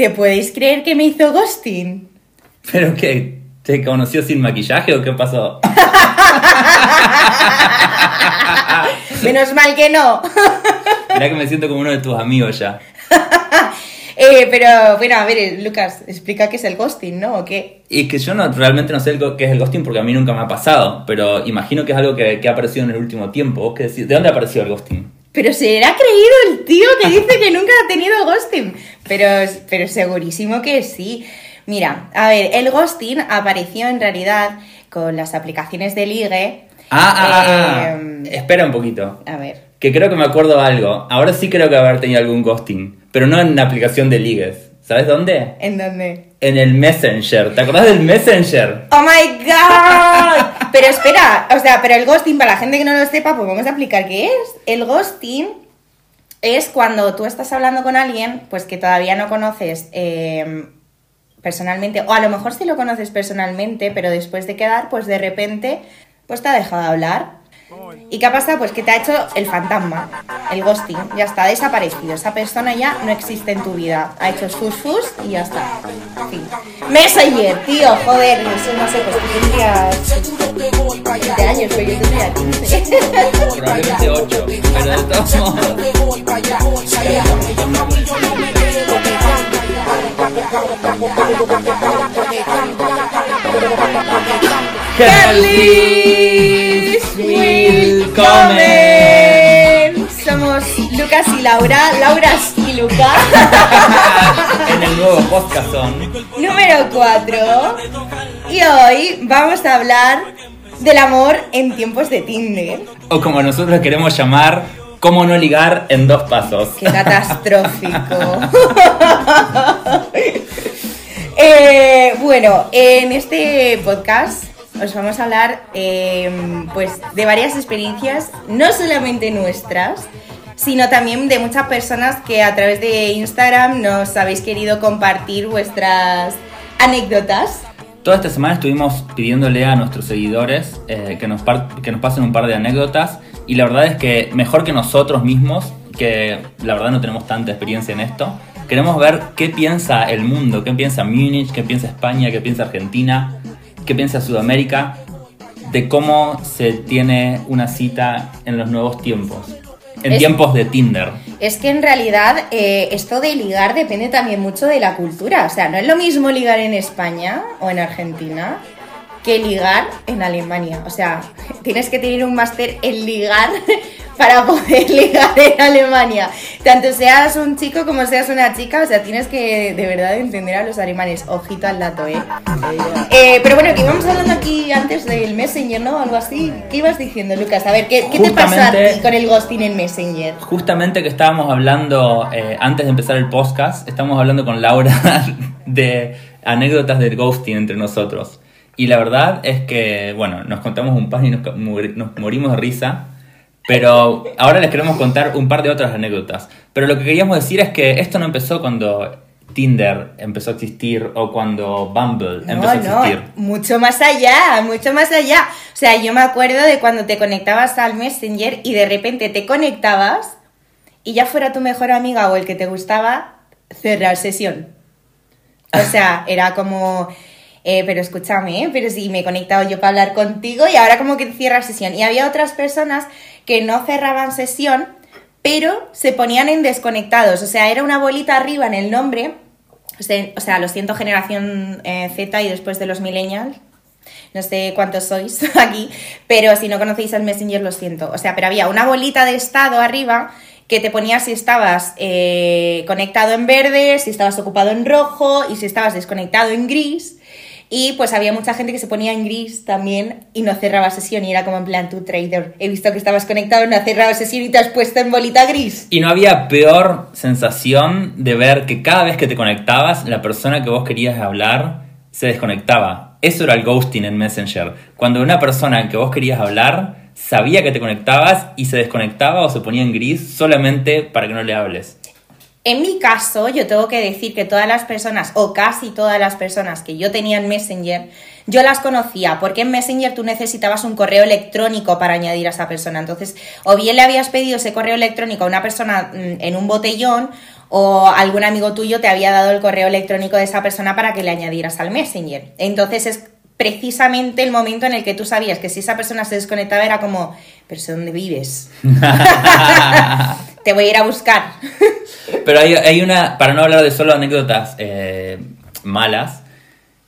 ¿te podéis creer que me hizo ghosting? ¿Pero qué? ¿Te conoció sin maquillaje o qué pasó? Menos mal que no. Mirá que me siento como uno de tus amigos ya. Eh, pero bueno, a ver, Lucas, explica qué es el ghosting, ¿no? ¿O qué? Y que yo no, realmente no sé el qué es el ghosting porque a mí nunca me ha pasado, pero imagino que es algo que, que ha aparecido en el último tiempo. ¿Vos qué decís? ¿De dónde apareció el ghosting? Pero se ha creído el tío que dice que nunca ha tenido ghosting. Pero, pero segurísimo que sí. Mira, a ver, el ghosting apareció en realidad con las aplicaciones de ligue. Ah, ah, ah, ah. Eh, Espera un poquito. a ver. Que creo que me acuerdo algo. Ahora sí creo que haber tenido algún ghosting, pero no en una aplicación de ligues. ¿Sabes dónde? ¿En dónde? En el Messenger. ¿Te acordás del Messenger? ¡Oh my god! Pero espera, o sea, pero el ghosting, para la gente que no lo sepa, pues vamos a explicar qué es. El ghosting es cuando tú estás hablando con alguien, pues que todavía no conoces eh, personalmente, o a lo mejor sí lo conoces personalmente, pero después de quedar, pues de repente, pues te ha dejado de hablar. ¿Y qué ha pasado? Pues que te ha hecho el fantasma, el ghosting, ya está, ha desaparecido. Esa persona ya no existe en tu vida. Ha hecho sus fus y ya está. Fin. Messenger, tío, joder, eso no sé, pues tú tendrías 20 años, pero yo tendría 15. Probablemente 8, pero de todos modos. Carlis Somos Lucas y Laura, Lauras y Lucas. en el nuevo podcast son. Número 4. Y hoy vamos a hablar del amor en tiempos de Tinder. O como nosotros queremos llamar, cómo no ligar en dos pasos. Qué catastrófico. Eh, bueno, en este podcast os vamos a hablar eh, pues, de varias experiencias, no solamente nuestras, sino también de muchas personas que a través de Instagram nos habéis querido compartir vuestras anécdotas. Toda esta semana estuvimos pidiéndole a nuestros seguidores eh, que, nos que nos pasen un par de anécdotas y la verdad es que mejor que nosotros mismos, que la verdad no tenemos tanta experiencia en esto, queremos ver qué piensa el mundo, qué piensa Múnich, qué piensa España, qué piensa Argentina, qué piensa Sudamérica, de cómo se tiene una cita en los nuevos tiempos, en Es- tiempos de Tinder. Es que en realidad eh, esto de ligar depende también mucho de la cultura. O sea, no es lo mismo ligar en España o en Argentina que ligar en Alemania. O sea, tienes que tener un máster en ligar para poder ligar en Alemania. Tanto seas un chico como seas una chica, o sea, tienes que de verdad entender a los alemanes. Ojito al dato, ¿eh? Eh, pero bueno, que íbamos hablando aquí antes del Messenger, ¿no? Algo así. ¿Qué ibas diciendo, Lucas? A ver, ¿qué, qué te pasó a ti con el ghosting en Messenger? Justamente que estábamos hablando, eh, antes de empezar el podcast, estábamos hablando con Laura de anécdotas del ghosting entre nosotros. Y la verdad es que, bueno, nos contamos un par y nos, nos morimos de risa. Pero ahora les queremos contar un par de otras anécdotas. Pero lo que queríamos decir es que esto no empezó cuando Tinder empezó a existir o cuando Bumble empezó a existir. mucho más allá, mucho más allá. O sea, yo me acuerdo de cuando te conectabas al Messenger y de repente te conectabas y ya fuera tu mejor amiga o el que te gustaba, cerrar sesión. O sea, era como, eh, pero escúchame, ¿eh? pero si me he conectado yo para hablar contigo y ahora como que cierras sesión. Y había otras personas que no cerraban sesión, pero se ponían en desconectados. O sea, era una bolita arriba en el nombre. O sea, lo siento, generación eh, Z y después de los millennials. No sé cuántos sois aquí, pero si no conocéis el Messenger, lo siento. O sea, pero había una bolita de estado arriba que te ponía si estabas eh, conectado en verde, si estabas ocupado en rojo y si estabas desconectado en gris. Y pues había mucha gente que se ponía en gris también y no cerraba sesión y era como en plan tu trader. He visto que estabas conectado, no has cerrado sesión y te has puesto en bolita gris. Y no había peor sensación de ver que cada vez que te conectabas, la persona que vos querías hablar se desconectaba. Eso era el ghosting en Messenger. Cuando una persona que vos querías hablar sabía que te conectabas y se desconectaba o se ponía en gris solamente para que no le hables. En mi caso, yo tengo que decir que todas las personas, o casi todas las personas que yo tenía en Messenger, yo las conocía, porque en Messenger tú necesitabas un correo electrónico para añadir a esa persona. Entonces, o bien le habías pedido ese correo electrónico a una persona mm, en un botellón, o algún amigo tuyo te había dado el correo electrónico de esa persona para que le añadieras al Messenger. Entonces es precisamente el momento en el que tú sabías que si esa persona se desconectaba era como, pero sé dónde vives. te voy a ir a buscar. Pero hay, hay una, para no hablar de solo anécdotas eh, malas,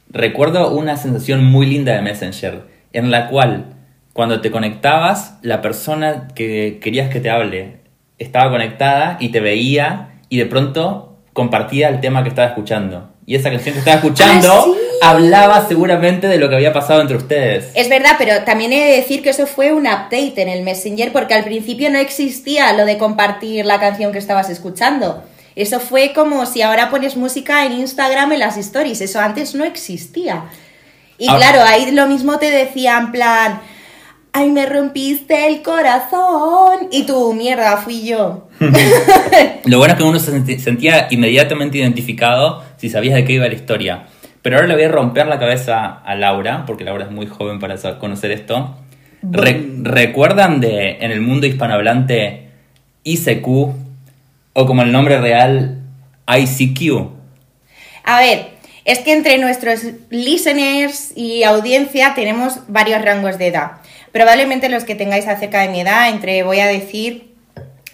recuerdo una sensación muy linda de Messenger, en la cual cuando te conectabas, la persona que querías que te hable estaba conectada y te veía y de pronto compartía el tema que estaba escuchando. Y esa canción que estaba escuchando Ah, sí. Hablaba seguramente de lo que había pasado entre ustedes. Es verdad, pero también he de decir que eso fue un update en el Messenger porque al principio no existía lo de compartir la canción que estabas escuchando. Eso fue como si ahora pones música en Instagram en las stories. Eso antes no existía. Y Ahora- claro, ahí lo mismo te decía en plan, ay, me rompiste el corazón. Y tú, mierda, fui yo. Lo bueno es que uno se sentía inmediatamente identificado si sabías de qué iba la historia. Pero ahora le voy a romper la cabeza a Laura, porque Laura es muy joven para conocer esto. Re- ¿Recuerdan de en el mundo hispanohablante ICQ o como el nombre real ICQ? A ver, es que entre nuestros listeners y audiencia tenemos varios rangos de edad. Probablemente los que tengáis acerca de mi edad, entre, voy a decir,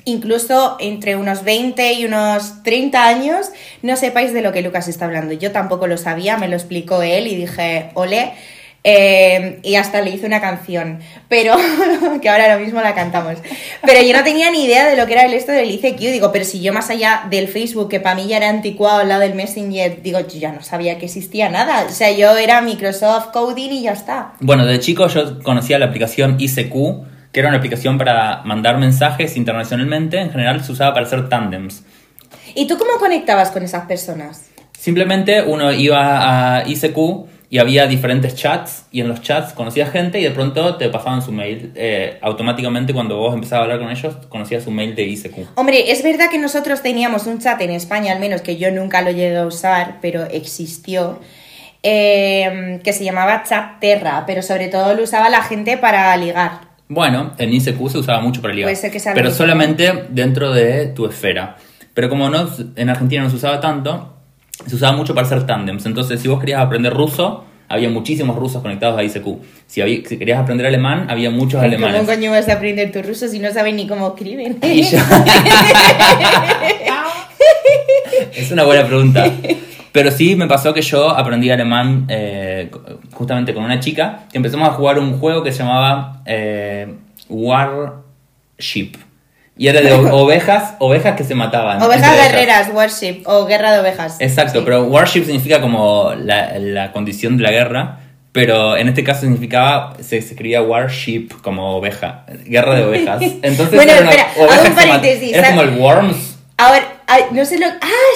incluso entre unos 20 y unos 30 años, no sepáis de lo que Lucas está hablando. Yo tampoco lo sabía, me lo explicó él y dije, ole. eh, y hasta le hice una canción, pero que ahora lo mismo la cantamos. Pero yo no tenía ni idea de lo que era el esto del ICQ. Digo, pero si yo más allá del Facebook, que para mí ya era anticuado al lado del Messenger, digo, yo ya no sabía que existía nada. O sea, yo era Microsoft Coding y ya está. Bueno, de chico yo conocía la aplicación ICQ, que era una aplicación para mandar mensajes internacionalmente. En general se usaba para hacer tandems. ¿Y tú cómo conectabas con esas personas? Simplemente uno iba a ICQ y había diferentes chats y en los chats conocías gente y de pronto te pasaban su mail. Eh, automáticamente cuando vos empezabas a hablar con ellos conocías su mail de ICQ. Hombre, es verdad que nosotros teníamos un chat en España, al menos que yo nunca lo llegué a usar, pero existió, eh, que se llamaba Chat Terra, pero sobre todo lo usaba la gente para ligar. Bueno, en ICQ se usaba mucho para ligar, pero solamente dentro de tu esfera. Pero como no, en Argentina no se usaba tanto, se usaba mucho para hacer tandems. Entonces, si vos querías aprender ruso, había muchísimos rusos conectados a ICQ. Si, había- si querías aprender alemán, había muchos alemanes. ¿Cómo coño vas a aprender tu ruso si no sabes ni cómo escriben? Es una buena pregunta. Pero sí me pasó que yo aprendí alemán eh, justamente con una chica que empezamos a jugar un juego que se llamaba eh, Warship. Y era de ovejas, ovejas que se mataban. Ovejas guerreras, worship, o guerra de ovejas. Exacto, Sí. pero warship significa como la, la condición de la guerra, pero en este caso significaba, se, se escribía warship como oveja, guerra de ovejas. Entonces Bueno, era una espera, oveja hago un paréntesis, Era como el worms. Ahora, ay, no sé lo... Ah,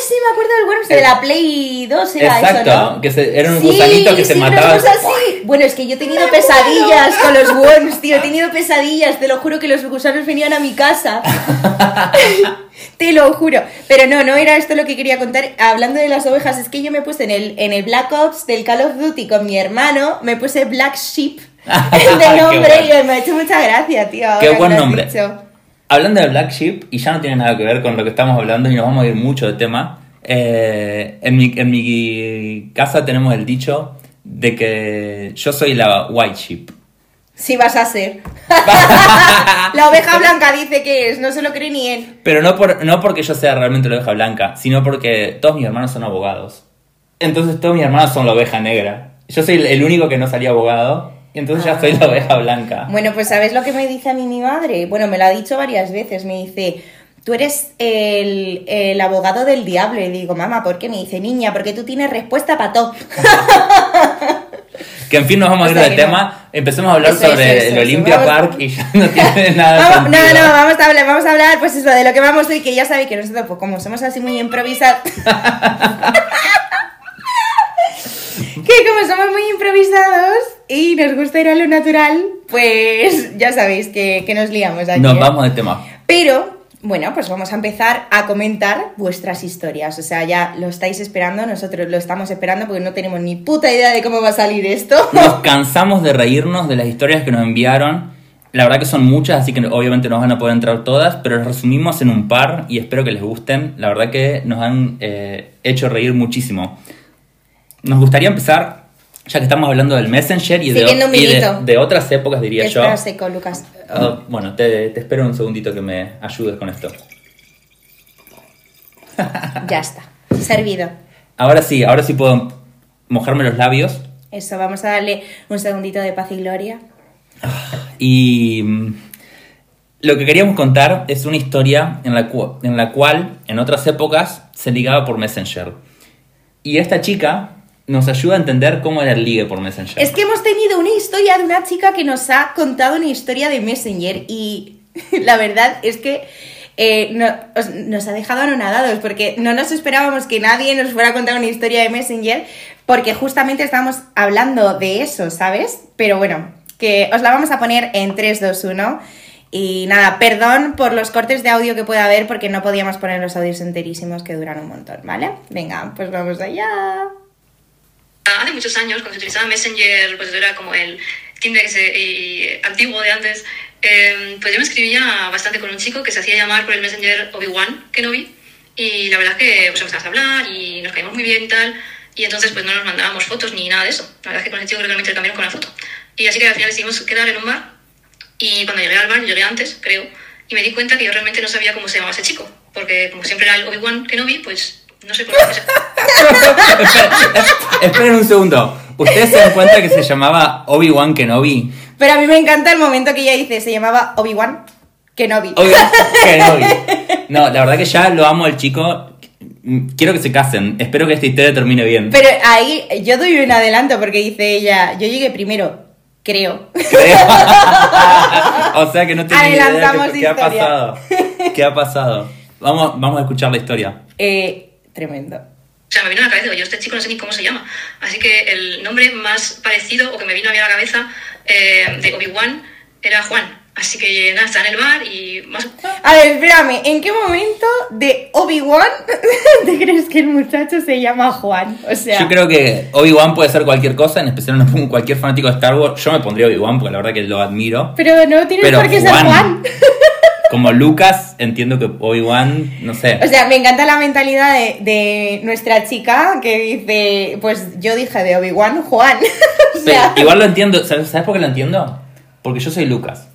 sí, me acuerdo del Worms, de la Play 2 era Exacto, eso, ¿no? que se- era un Sí, gusanito que se sí, una mataba. así. Bueno, es que yo he tenido pesadillas con los worms, tío. He tenido pesadillas. Te lo juro que los gusanos venían a mi casa. Te lo juro. Pero no, no era esto lo que quería contar. Hablando de las ovejas, es que yo me puse en el, en el Black Ops del Call of Duty con mi hermano. Me puse Black Sheep de nombre bueno. y me ha hecho mucha gracia, tío. Qué buen nombre. dicho. Hablando de Black Sheep, y ya no tiene nada que ver con lo que estamos hablando y nos vamos a ir mucho de tema, eh, en, mi, en mi casa tenemos el dicho de que yo soy la White Sheep. Sí vas a ser. la oveja blanca dice que es, no se lo cree ni él. Pero no, por, no porque yo sea realmente la oveja blanca, sino porque todos mis hermanos son abogados. Entonces todos mis hermanos son la oveja negra. Yo soy el único que no salía abogado, y entonces ya soy la oveja blanca. Bueno, pues ¿sabes lo que me dice a mí mi madre? Bueno, me lo ha dicho varias veces. Me dice, tú eres el, el abogado del diablo. Y digo, mamá, ¿por qué? Me dice, niña, porque tú tienes respuesta para todo. Que en fin nos vamos a ir del no. tema. Empecemos a hablar Eso, sobre eso, eso, el. Olympia Vamos- Park y ya no tiene nada Vamos, no, no, vamos a hablar, vamos a hablar, pues eso, de lo que vamos hoy, que ya sabéis que nosotros, pues como somos así muy improvisados. que como somos muy improvisados y nos gusta ir a lo natural, pues ya sabéis que, que nos liamos aquí. Nos ¿eh? vamos del tema. Pero, bueno, pues vamos a empezar a comentar vuestras historias. O sea, ya lo estáis esperando, nosotros lo estamos esperando porque no tenemos ni puta idea de cómo va a salir esto. Nos cansamos de reírnos de las historias que nos enviaron La verdad que son muchas, así que obviamente no van a poder entrar todas, pero las resumimos en un par y espero que les gusten. La verdad que nos han eh, hecho reír muchísimo. Nos gustaría empezar, ya que estamos hablando del Messenger y, de, y de- de otras épocas, diría yo. Espera seco, Lucas. Ah, bueno, te, te espero un segundito que me ayudes con esto. Ya está. Servido. Ahora sí, ahora sí puedo mojarme los labios. Eso, vamos a darle un segundito de paz y gloria. Y mm, lo que queríamos contar es una historia en la, cu- en la cual en otras épocas se ligaba por Messenger. Y esta chica nos ayuda a entender cómo era el ligue por Messenger. Es que hemos tenido una historia de una chica que nos ha contado una historia de Messenger y la verdad es que eh, no- os- nos ha dejado anonadados porque no nos esperábamos que nadie nos fuera a contar una historia de Messenger porque justamente estábamos hablando de eso, ¿sabes? Pero bueno, que os la vamos a poner en 3, 2, 1 y nada, perdón por los cortes de audio que pueda haber porque no podíamos poner los audios enterísimos que duran un montón, ¿vale? Venga, pues vamos allá. Hace muchos años, cuando se utilizaba Messenger, pues era como el Tinder y- antiguo de antes, eh, pues yo me escribía bastante con un chico que se hacía llamar por el Messenger Obi-Wan Kenobi y la verdad es que pues, empezamos a hablar y nos caímos muy bien y tal y entonces pues no nos mandábamos fotos ni nada de eso. La verdad es que con ese chico creo que me intercambiaron con la foto. Y así que al final decidimos quedar en un bar y cuando llegué al bar, llegué antes, creo, y me di cuenta que yo realmente no sabía cómo se llamaba ese chico, porque como siempre era el Obi-Wan Kenobi, pues no sé por qué. Esperen, esperen un segundo. ¿Ustedes se dan cuenta que se llamaba Obi-Wan Kenobi? Pero a mí me encanta el momento que ella dice, se llamaba Obi-Wan Kenobi. Obi-Wan Kenobi. No, la verdad que ya lo amo al chico. Quiero que se casen. Espero que esta historia termine bien. Pero ahí yo doy un adelanto porque dice ella, yo llegué primero, creo. Creo. o sea que no ni idea Adelantamos de qué ha pasado. ¿Qué ha pasado? Vamos, vamos a escuchar la historia. Eh, tremendo. O sea, me vino a la cabeza, digo, yo este chico no sé ni cómo se llama. Así que el nombre más parecido o que me vino a mí a la cabeza eh, de Obi-Wan era Juan. Así que nada, estaba en el bar y más... A ver, espérame, ¿en qué momento de Obi-Wan te crees que el muchacho se llama Juan? O sea, Yo creo que Obi-Wan puede ser cualquier cosa, en especial no pongo cualquier fanático de Star Wars. Yo me pondría Obi-Wan porque la verdad que lo admiro. pero no tiene Pero por qué ser Juan. Como Lucas, entiendo que Obi-Wan, no sé. O sea, me encanta la mentalidad de, de nuestra chica que dice, pues yo dije de Obi-Wan Juan. o sea, igual lo entiendo. ¿Sabes sabes por qué lo entiendo? Porque yo soy Lucas.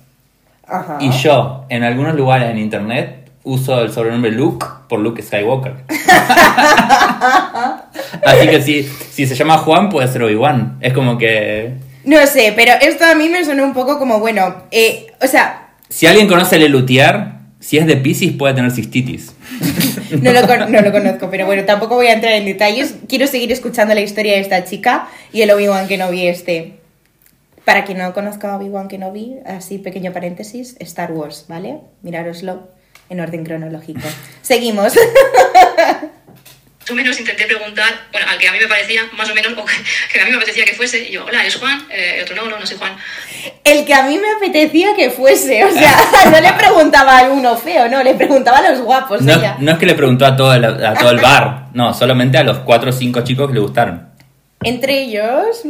Ajá. Y yo, en algunos lugares en internet, uso el sobrenombre Luke por Luke Skywalker. Así que si, si se llama Juan, puede ser Obi-Wan. Es como que. No sé, pero esto a mí me sonó un poco como, bueno, eh, o sea, Si alguien conoce a Lelutier, si es de Pisces, puede tener cistitis. no lo, no lo conozco, pero bueno, tampoco voy a entrar en detalles. Quiero seguir escuchando la historia de esta chica y el Obi-Wan Kenobi este. Para quien no conozca Obi-Wan Kenobi, así pequeño paréntesis, Star Wars, ¿vale? Mirároslo en orden cronológico. Seguimos. Más o menos intenté preguntar, bueno, al que a mí me parecía, más o menos, o que, a mí me apetecía que fuese, y yo, hola, ¿eres Juan? Eh, y otro, no, no, no soy Juan. El que a mí me apetecía que fuese, o sea, no le preguntaba a uno feo, no, le preguntaba a los guapos No, ella. no es que le preguntó a todo, el, a todo el bar, no, solamente a los cuatro o cinco chicos que le gustaron. Entre ellos,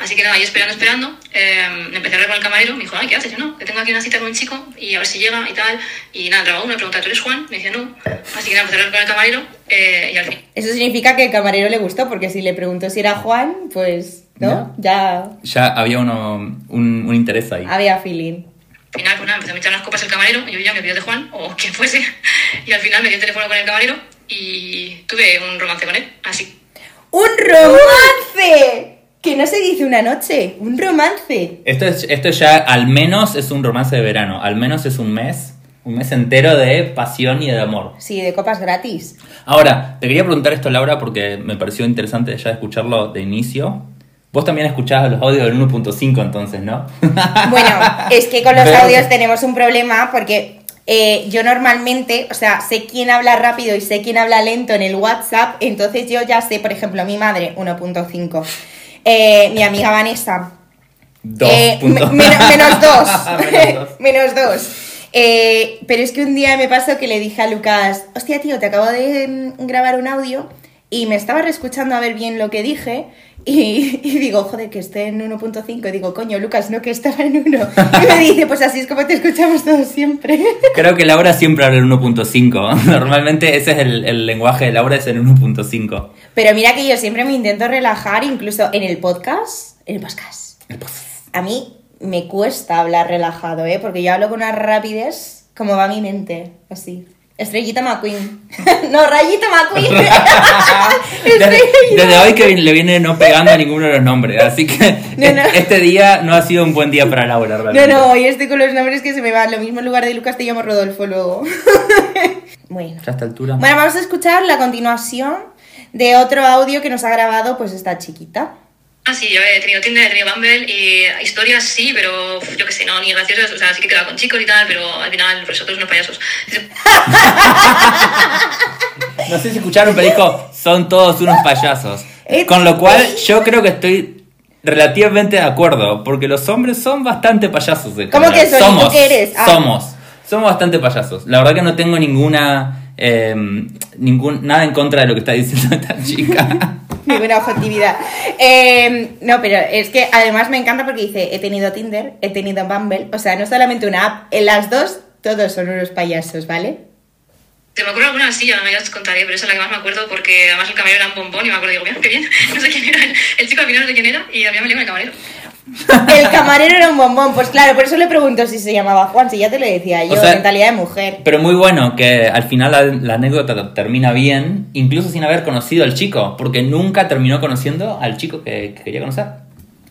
Así que nada, ahí esperando, esperando, eh, empecé a hablar con el camarero, me dijo, ay, ¿qué haces? Yo no, que tengo aquí una cita con un chico y a ver si llega y tal. Y nada, entraba uno, me preguntaba, ¿tú eres Juan? Me decía, no. Así que nada, empecé a hablar con el camarero eh, y al fin. eso significa que el camarero le gustó, porque si le preguntó si era Juan, pues, ¿no? No. Ya Ya había uno, un, un interés ahí. había feeling. Al final, pues nada, empezó a echar las copas el camarero, y yo ya me pidió de Juan, o quien fuese. Y al final me dio el teléfono con el camarero y tuve un romance con él, así. ¡Un romance! Que no se dice una noche, un romance. Esto, es, esto ya al menos es un romance de verano, al menos es un mes, un mes entero de pasión y de amor. Sí, de copas gratis. Ahora, te quería preguntar esto, Laura, porque me pareció interesante ya escucharlo de inicio. Vos también escuchabas los audios del 1.5 entonces, ¿no? Bueno, es que con los Pero- audios tenemos un problema porque eh, yo normalmente, o sea, sé quién habla rápido y sé quién habla lento en el WhatsApp, entonces yo ya sé, por ejemplo, mi madre 1.5, eh, mi amiga Vanessa Dos eh, dos. Menos dos. menos dos. Eh, pero es que un día me pasó que le dije a Lucas, hostia tío, te acabo de mm, grabar un audio y me estaba reescuchando a ver bien lo que dije Y, y digo, joder, que esté en 1.5. Y digo, coño, Lucas, no que estaba en 1. Y me dice, pues así es como te escuchamos todos siempre. Creo que Laura siempre habla en 1.5. Normalmente ese es el, el lenguaje de Laura, es en 1.5. Pero mira que yo siempre me intento relajar, incluso en el podcast. En el podcast. El podcast. A mí me cuesta hablar relajado, ¿eh? Porque yo hablo con una rapidez como va mi mente, así. Estrellita McQueen. no, Rayita McQueen. Desde, desde hoy que le viene no pegando a ninguno de los nombres. Así que No, no. este día no ha sido un buen día para Laura, No, realmente. no, hoy estoy con los nombres que se me van. Lo mismo en lugar de Lucas te llamo Rodolfo luego. bueno. A esta altura. Bueno, vamos a escuchar la continuación de otro audio que nos ha grabado pues esta chiquita. Ah, sí, yo he tenido Tinder, he tenido Bumble y historias sí, pero yo qué sé, no, ni graciosas. O sea, sí que he quedado con chicos y tal, pero al final vosotros unos payasos. No sé si escucharon, pero dijo, son todos unos payasos. Eh, Con lo cual, yo creo que estoy relativamente de acuerdo, porque los hombres son bastante payasos. en ¿Cómo que son? ¿Y tú Somos, qué eres? Ah. somos, somos bastante payasos. La verdad que no tengo ninguna, eh, ningún, nada en contra de lo que está diciendo esta chica. Ninguna objetividad. Eh, no, pero es que además me encanta porque dice, he tenido Tinder, he tenido Bumble. O sea, no solamente una app, en las dos todos son unos payasos, ¿vale? Se me ocurre alguna sí, ya, ya os contaré, pero esa es la que más me acuerdo porque además el camarero era un bombón y me acuerdo, digo, mira, qué bien, no sé quién era, el, chico al final no sé quién era y había me liado el camarero. El camarero era un bombón. Pues claro, por eso le pregunto si se llamaba Juan, si ya te lo decía yo, O sea, mentalidad de mujer. Pero muy bueno que al final la, la anécdota termina bien, incluso sin haber conocido al chico, porque nunca terminó conociendo al chico que, que quería conocer.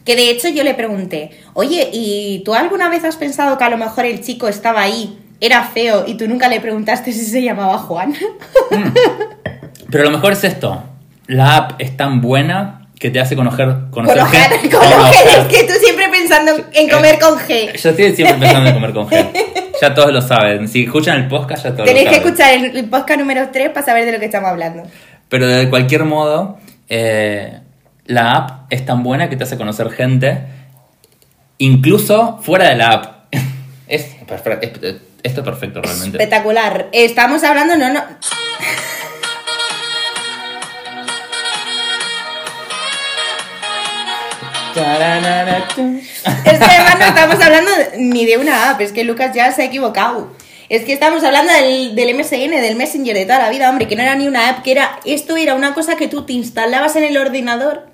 Que de hecho yo le pregunté, oye, ¿y tú alguna vez has pensado que a lo mejor el chico estaba ahí, era feo y tú nunca le preguntaste si se llamaba Juan? Pero lo mejor es esto, la app es tan buena que te hace conocer, conocer Con gente. Con No, es que tú siempre pensando en comer con G. Yo estoy siempre pensando en comer con G. Ya todos lo saben. Si escuchan el podcast, ya todos Tenéis lo que saben. escuchar el, el podcast número 3 para saber de lo que estamos hablando. Pero de cualquier modo, eh, la app es tan buena que te hace conocer gente, incluso fuera de la app. Es- esto es perfecto realmente. Espectacular. Estamos hablando, no, no. Es que además no estamos hablando ni de una app, es que Lucas ya se ha equivocado. Es que estamos hablando del, MSN, del Messenger de toda la vida, hombre, que no era ni una app, que era. Esto era una cosa que tú te instalabas en el ordenador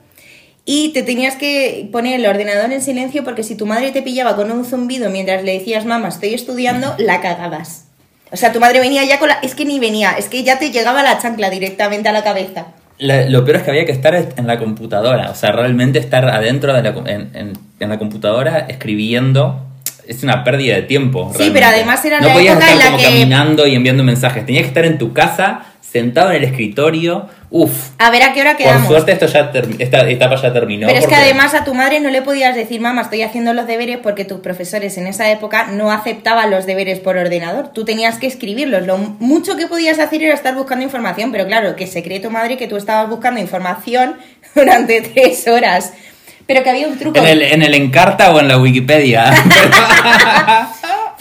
y te tenías que poner el ordenador en silencio porque si tu madre te pillaba con un zumbido mientras le decías, mamá, estoy estudiando, la cagabas. O sea, tu madre venía ya con la. Es que ni venía, es que ya te llegaba la chancla directamente a la cabeza. La- lo peor es que había que estar en la computadora, o sea, realmente estar adentro de la, en, en- en la computadora escribiendo es una pérdida de tiempo. Sí, realmente. pero además era no la podías época estar en la como que- caminando y enviando mensajes, tenías que estar en tu casa, sentado en el escritorio. Uf. A ver a qué hora Por quedamos. suerte esto ya esta etapa ya terminó. Pero es que además a tu madre no le podías decir, mamá, estoy haciendo los deberes porque tus profesores en esa época no aceptaban los deberes por ordenador. Tú tenías que escribirlos. Lo mucho que podías hacer era estar buscando información, pero claro, que se cree tu madre que tú estabas buscando información durante tres horas. Pero que había un truco. En el, en el Encarta o en la Wikipedia.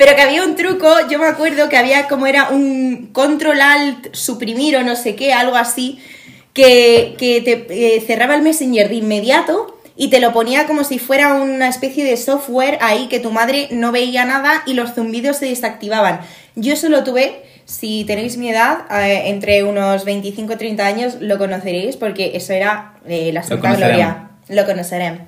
Pero que había un truco, yo me acuerdo que había como era un control alt suprimir o no sé qué, algo así, que, que te eh, cerraba el Messenger de inmediato y te lo ponía como si fuera una especie de software ahí que tu madre no veía nada y los zumbidos se desactivaban. Yo eso lo tuve, si tenéis mi edad, eh, entre unos 25 y 30 años, lo conoceréis porque eso era eh, la santa gloria. Lo conoceremos.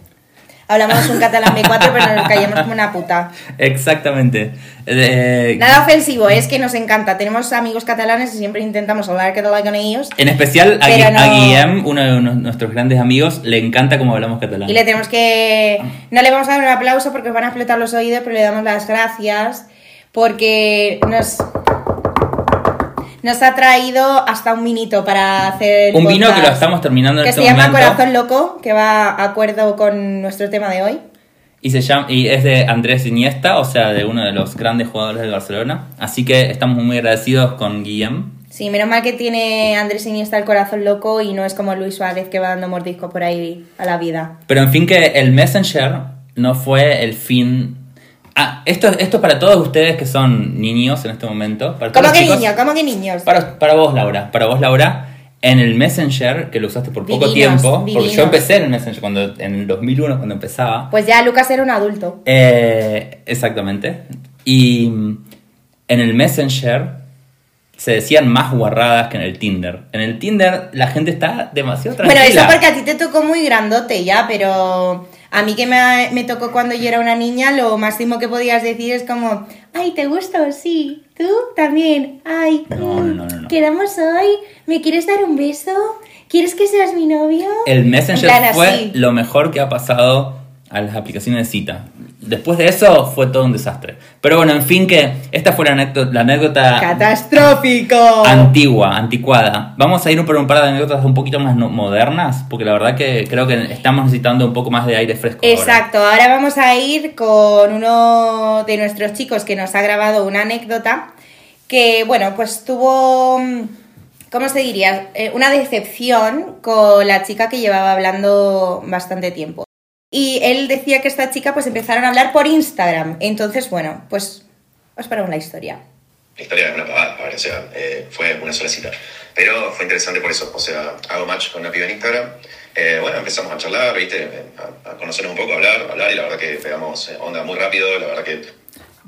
Hablamos un catalán B4 pero nos callamos como una puta. Exactamente. Eh, Nada ofensivo, es que nos encanta. Tenemos amigos catalanes y siempre intentamos hablar catalán con ellos. en especial a, a Guillem, uno de nuestros grandes amigos, le encanta cómo hablamos catalán. Y le tenemos que. No le vamos a dar un aplauso porque os van a explotar los oídos, pero le damos las gracias porque nos. Nos ha traído hasta un minito para hacer. Un vino que lo estamos terminando en Que este se llama momento. Corazón Loco, que va a acuerdo con nuestro tema de hoy. Y, se llama, y es de Andrés Iniesta, o sea, de uno de los grandes jugadores del Barcelona. Así que estamos muy agradecidos con Guillem. Sí, menos mal que tiene Andrés Iniesta el corazón loco y no es como Luis Suárez que va dando mordiscos por ahí a la vida. Pero en fin, que el Messenger no fue el fin. Ah, esto, esto es para todos ustedes que son niños en este momento. Para ¿Cómo que chicos. niños? ¿Cómo que niños? Para, para vos, Laura. Para vos, Laura. en el Messenger, que lo usaste por poco Divinos, tiempo, porque yo empecé en el Messenger cuando, en el 2001, cuando empezaba. Pues ya Lucas era un adulto. Eh, exactamente. Y mm, en el Messenger se decían más guarradas que en el Tinder. En el Tinder la gente está demasiado tranquila. Bueno, eso porque a ti te tocó muy grandote ya, pero a mí que me, me tocó cuando yo era una niña, lo máximo que podías decir es como, ay, ¿te gusto? Sí. ¿Tú? También. Ay, No, no. ¿quedamos hoy? ¿Me quieres dar un beso? ¿Quieres que seas mi novio? El Messenger fue así. lo mejor que ha pasado a las aplicaciones de cita. Después de eso fue todo un desastre. Pero bueno, en fin que esta fue la anécdota, la anécdota ¡Catastrófico! antigua, anticuada. Vamos a ir por un par de anécdotas un poquito más modernas, porque la verdad que creo que estamos necesitando un poco más de aire fresco. Exacto, ahora vamos a ir con uno de nuestros chicos que nos ha grabado una anécdota que, bueno, pues tuvo, mm, ¿cómo se diría? Eh, una decepción con la chica que llevaba hablando bastante tiempo. Y él decía que esta chica pues empezaron a hablar por Instagram. Entonces, bueno, pues os ponemos la historia. La historia es una pavada, o sea, eh, fue una sola cita. Pero fue interesante por eso, o sea, hago match con una piba en Instagram, eh, bueno, empezamos a charlar, viste, a, a conocernos un poco, a hablar, a hablar, y la verdad que pegamos eh, onda muy rápido, la verdad que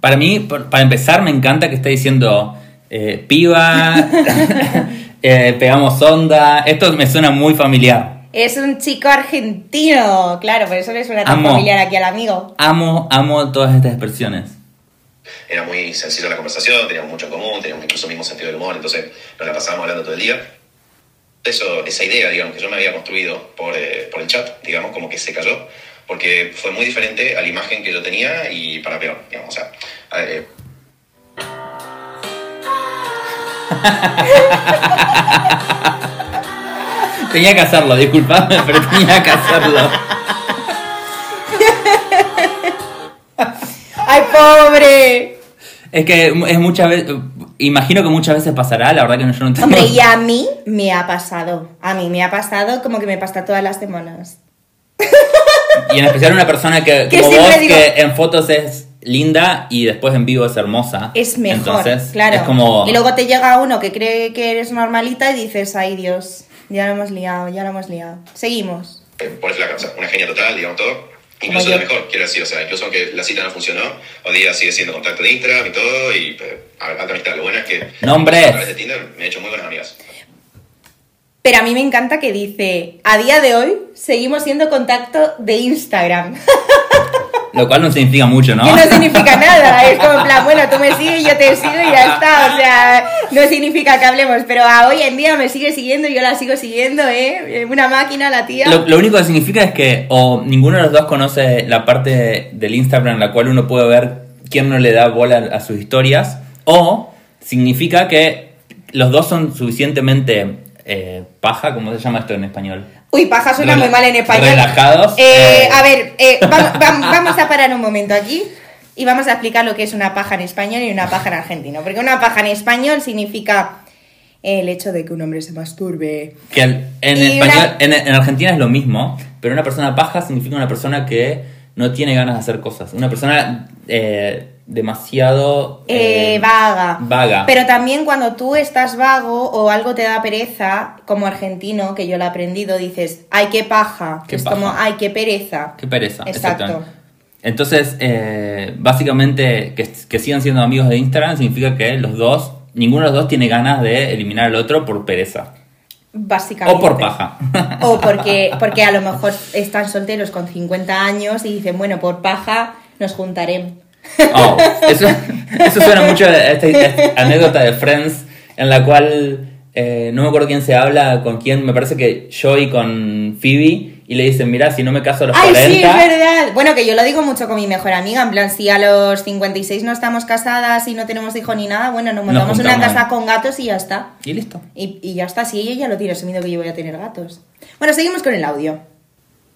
Para mí, por- para empezar, me encanta que esté diciendo eh, piba, eh, pegamos onda. Esto me suena muy familiar. Es un chico argentino, claro, por eso le suena tan Amo. familiar aquí al amigo. Amo, amo todas estas expresiones. era muy sencilla la conversación, teníamos mucho en común, teníamos incluso el mismo sentido del humor, entonces nos la pasábamos hablando todo el día. Eso, esa idea, digamos, que yo me había construido por, eh, por el chat, digamos, como que se cayó, porque fue muy diferente a la imagen que yo tenía y para peor, digamos, o sea, eh, Tenía que hacerlo, disculpame, pero tenía que hacerlo. ¡Ay, pobre! Es que es muchas veces, imagino que muchas veces pasará, la verdad que no, yo no tengo... Hombre, y a mí me ha pasado. A mí me ha pasado como que me pasa todas las semanas. Y en especial una persona que, Que como vos, digo- que en fotos es linda y después en vivo es hermosa. Es mejor, Entonces, claro. Es como... Y luego te llega uno que cree que eres normalita y dices, ay Dios, ya lo hemos liado, ya lo hemos liado. Seguimos. eh, por flaca, o sea, una genia total, digamos todo. Incluso la yo. mejor, quiero decir, o sea, incluso aunque la cita no funcionó, hoy día sigue siendo contacto de Instagram y todo, y pues, alta amistad. Lo bueno es que Nombres. a través de Tinder me he hecho muy buenas amigas. Pero a mí me encanta que dice, a día de hoy seguimos siendo contacto de Instagram. Lo cual no significa mucho, ¿no? Que no significa nada. Es como en plan, bueno, tú me sigues, yo te sigo y ya está. O sea, no significa que hablemos. Pero a hoy en día me sigue siguiendo, yo la sigo siguiendo, ¿eh? Una máquina, la tía. Lo, lo único que significa es que o ninguno de los dos conoce la parte del Instagram en la cual uno puede ver quién no le da bola a sus historias, o significa que los dos son suficientemente eh, paja, ¿cómo se llama esto en español? Uy, paja suena muy mal en español. relajados, Eh, eh. A ver, eh, va- va- vamos a parar un momento aquí y vamos a explicar lo que es una paja en español y una paja en argentino. Porque una paja en español significa el hecho de que un hombre se masturbe. Que en Y español, una- en, en Argentina es lo mismo, pero una persona paja significa una persona que no tiene ganas de hacer cosas. Una persona eh, demasiado Eh, eh, vaga. vaga. Pero también cuando tú estás vago o algo te da pereza, como argentino, que yo lo he aprendido, dices, ay, qué paja. Qué es paja. como, ay, qué pereza. Qué pereza. Exacto. Entonces, básicamente, que, que sigan siendo amigos de Instagram significa que los dos, ninguno de los dos tiene ganas de eliminar al otro por pereza. Básicamente. O por paja. O porque, porque a lo mejor están solteros con 50 años y dicen, bueno, por paja nos juntaremos. Oh, eso, eso suena mucho a esta, esta anécdota de Friends en la cual eh, no me acuerdo quién se habla con quién, me parece que Joey con Phoebe y le dicen, mira, si no me caso a los Ay, 40... sí, es verdad. Bueno, que yo lo digo mucho con mi mejor amiga. En plan, si a los 56 no estamos casadas y no tenemos hijos ni nada, bueno, nos Nos montamos una casa con gatos y ya está. Y listo. Y, y ya está, si ella ya lo tiene asumido que yo voy a tener gatos. Bueno, seguimos con el audio.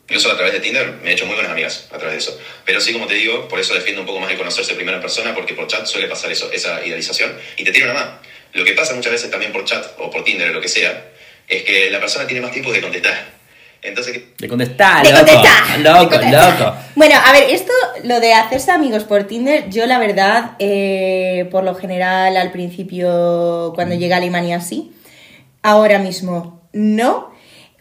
Incluso a través de Tinder me he hecho muy buenas amigas a través de eso. Pero sí, como te digo, por eso defiendo un poco más el conocerse primero en persona, porque por chat suele pasar eso, esa idealización. Y te tiro una más. Lo que pasa muchas veces también por chat o por Tinder o lo que sea, es que la persona tiene más tiempo de contestar. Entonces, ¿qué- De contestar, De loco. contestar, Loco, loco. Bueno, a ver, esto, lo de hacerse amigos por Tinder, yo la verdad, eh, por lo general al principio, cuando llega Alemania así, ahora mismo no,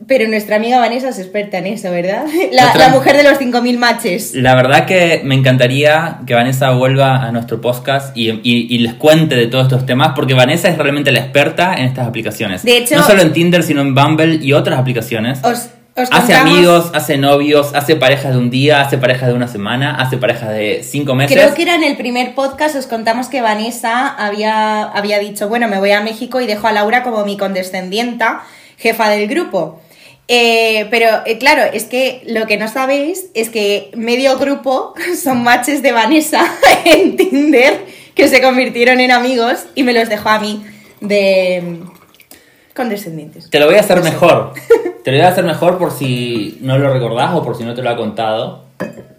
pero nuestra amiga Vanessa es experta en eso, ¿verdad? La, Nuestra- la mujer de los 5.000 matches. La verdad que me encantaría que Vanessa vuelva a nuestro podcast y, y- y les cuente de todos estos temas, porque Vanessa es realmente la experta en estas aplicaciones. De hecho- no solo en Tinder, sino en Bumble y otras aplicaciones. Os, os hace contamos- amigos, hace novios, hace parejas de un día, hace parejas de una semana, hace parejas de cinco meses. Creo que era en el primer podcast, os contamos que Vanessa había, había dicho, bueno, me voy a México y dejo a Laura como mi condescendienta, jefa del grupo. Eh, pero eh, claro, es que lo que no sabéis es que medio grupo son matches de Vanessa en Tinder que se convirtieron en amigos y me los dejó a mí de condescendientes. Te lo voy a hacer mejor. Te lo voy a hacer mejor por si no lo recordás o por si no te lo ha contado.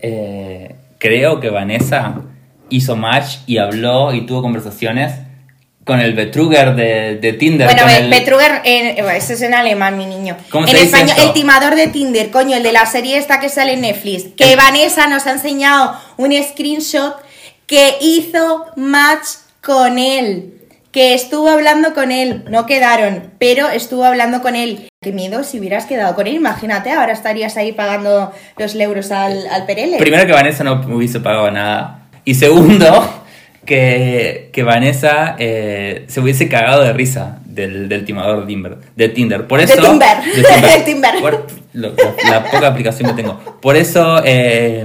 Eh, creo que Vanessa hizo match y habló y tuvo conversaciones con el Betruger de, de Tinder. Bueno, el- Betruger, eh, eso es en alemán, mi niño. ¿Cómo en se dice español, esto? el timador de Tinder, coño, el de la serie esta que sale en Netflix. Que Vanessa nos ha enseñado un screenshot que hizo match con él. Que estuvo hablando con él. No quedaron, pero estuvo hablando con él. Qué miedo si hubieras quedado con él. Imagínate, ahora estarías ahí pagando los euros al, al Perele. Primero que Vanessa no hubiese pagado nada. Y segundo, que, que Vanessa eh, se hubiese cagado de risa del, del timador de Tinder. De Tinder. Por De eso, Timber. de Tinder. De Timber. Por- lo- la, la poca aplicación que tengo. Por eso eh,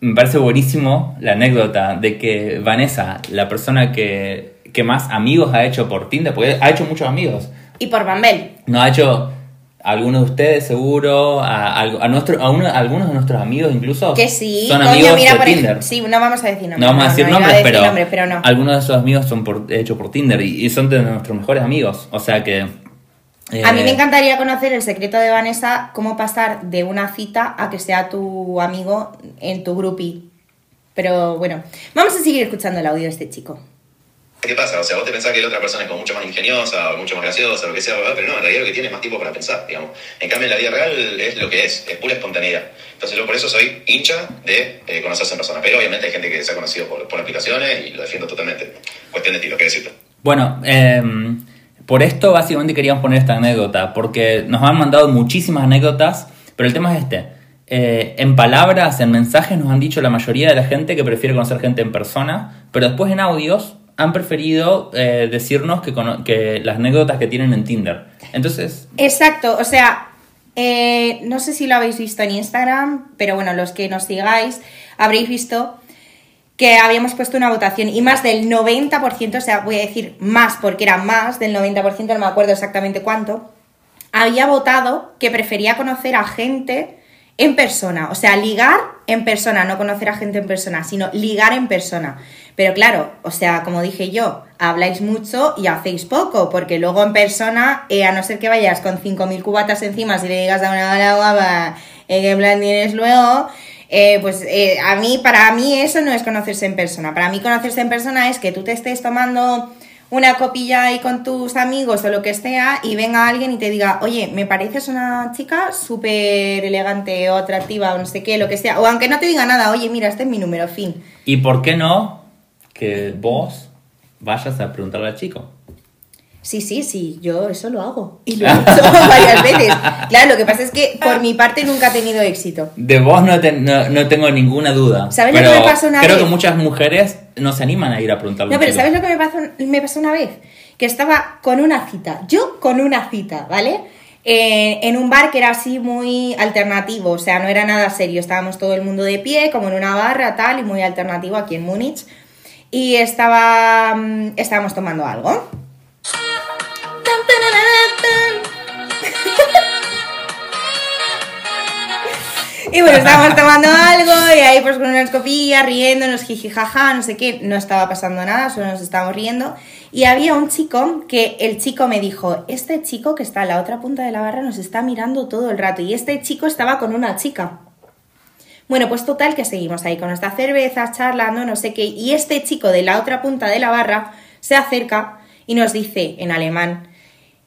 me parece buenísimo la anécdota de que Vanessa, la persona que, que más amigos ha hecho por Tinder, porque ha hecho muchos amigos. Y por Bambel. Nos ha hecho a algunos de ustedes seguro, a, a, a nuestro, a, uno- a algunos de nuestros amigos incluso. Que sí, Son coño, amigos mira, de por Tinder. Sí, no vamos a decir nombres. No vamos a decir nombres, decir pero, nombres, pero no. algunos de esos amigos son por, hechos por Tinder y, y son de nuestros mejores amigos. O sea que. eh, A mí me encantaría conocer el secreto de Vanessa, cómo pasar de una cita a que sea tu amigo en tu grupi. Pero bueno, vamos a seguir escuchando el audio de este chico. ¿Qué pasa? O sea, vos te pensás que la otra persona es como mucho más ingeniosa, o mucho más graciosa, o lo que sea, pero no, en realidad lo que tiene es más tiempo para pensar, digamos. En cambio, en la vida real es lo que es, es pura espontaneidad. Entonces, yo por eso soy hincha de eh, conocerse en persona. Pero obviamente hay gente que se ha conocido por, aplicaciones y lo defiendo totalmente. Cuestión de estilo, ¿qué decirte? Bueno, eh, por esto básicamente queríamos poner esta anécdota, porque nos han mandado muchísimas anécdotas, pero el tema es este. Eh, en palabras, en mensajes, nos han dicho la mayoría de la gente que prefiere conocer gente en persona, pero después en audios han preferido eh, decirnos que, que las anécdotas que tienen en Tinder. Entonces, Exacto, o sea, eh, no sé si lo habéis visto en Instagram, pero bueno, los que nos sigáis habréis visto que habíamos puesto una votación y más del 90%, o sea, voy a decir más porque era más del 90%, no me acuerdo exactamente cuánto, había votado que prefería conocer a gente en persona, o sea, ligar en persona, no conocer a gente en persona, sino ligar en persona. Pero claro, o sea, como dije yo, habláis mucho y hacéis poco, porque luego en persona, eh, a no ser que vayas con 5.000 cubatas encima, si le digas a una hora guapa, eh, ¿qué plan tienes luego? Eh, pues eh, a mí, para mí eso no es conocerse en persona. Para mí conocerse en persona es que tú te estés tomando una copilla ahí con tus amigos o lo que sea y venga alguien y te diga, oye, me pareces una chica súper elegante o atractiva o no sé qué, lo que sea. O aunque no te diga nada, oye, mira, este es mi número, fin. ¿y por qué no que vos vayas a preguntarle al chico? Sí, sí, sí, yo eso lo hago. Y lo he hecho varias veces. Claro, lo que pasa es que por mi parte nunca he tenido éxito. De vos no, te- no, no tengo ninguna duda. ¿Sabes lo que me pasó una creo vez? que muchas mujeres no se animan a ir a preguntarle No, pero. ¿sabes lo que me pasó, me pasó una vez? Que estaba con una cita, yo con una cita, ¿vale? Eh, en un bar que era así muy alternativo, o sea, no era nada serio, estábamos todo el mundo de pie, como en una barra, tal, y muy alternativo aquí en Múnich. Y estaba, mm, estábamos tomando algo. Y bueno, estábamos tomando algo y ahí pues con unas copillas, riéndonos, jijijaja, no sé qué, no estaba pasando nada, solo nos estábamos riendo. Y había un chico que el chico me dijo, este chico que está en la otra punta de la barra nos está mirando todo el rato. Y este chico estaba con una chica. Bueno, pues total que seguimos ahí con nuestras cervezas, charlando, no sé qué. Y este chico de la otra punta de la barra se acerca y nos dice en alemán,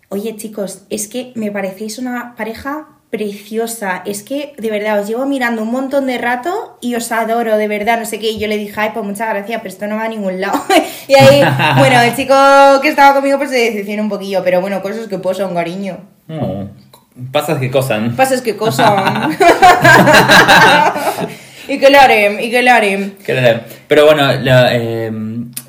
oye chicos, es que me parecéis una pareja preciosa. Es que, de verdad, os llevo mirando un montón de rato y os adoro, de verdad, no sé qué. Y yo le dije, ay, pues muchas gracias, pero esto no va a ningún lado. y ahí, bueno, el chico que estaba conmigo pues se decepcionó un poquillo, pero bueno, cosas que pasan, cariño. Oh, pasas que cosan. Pasas que cosas. y que lo haré, y que lo haré. Pero bueno, la, eh,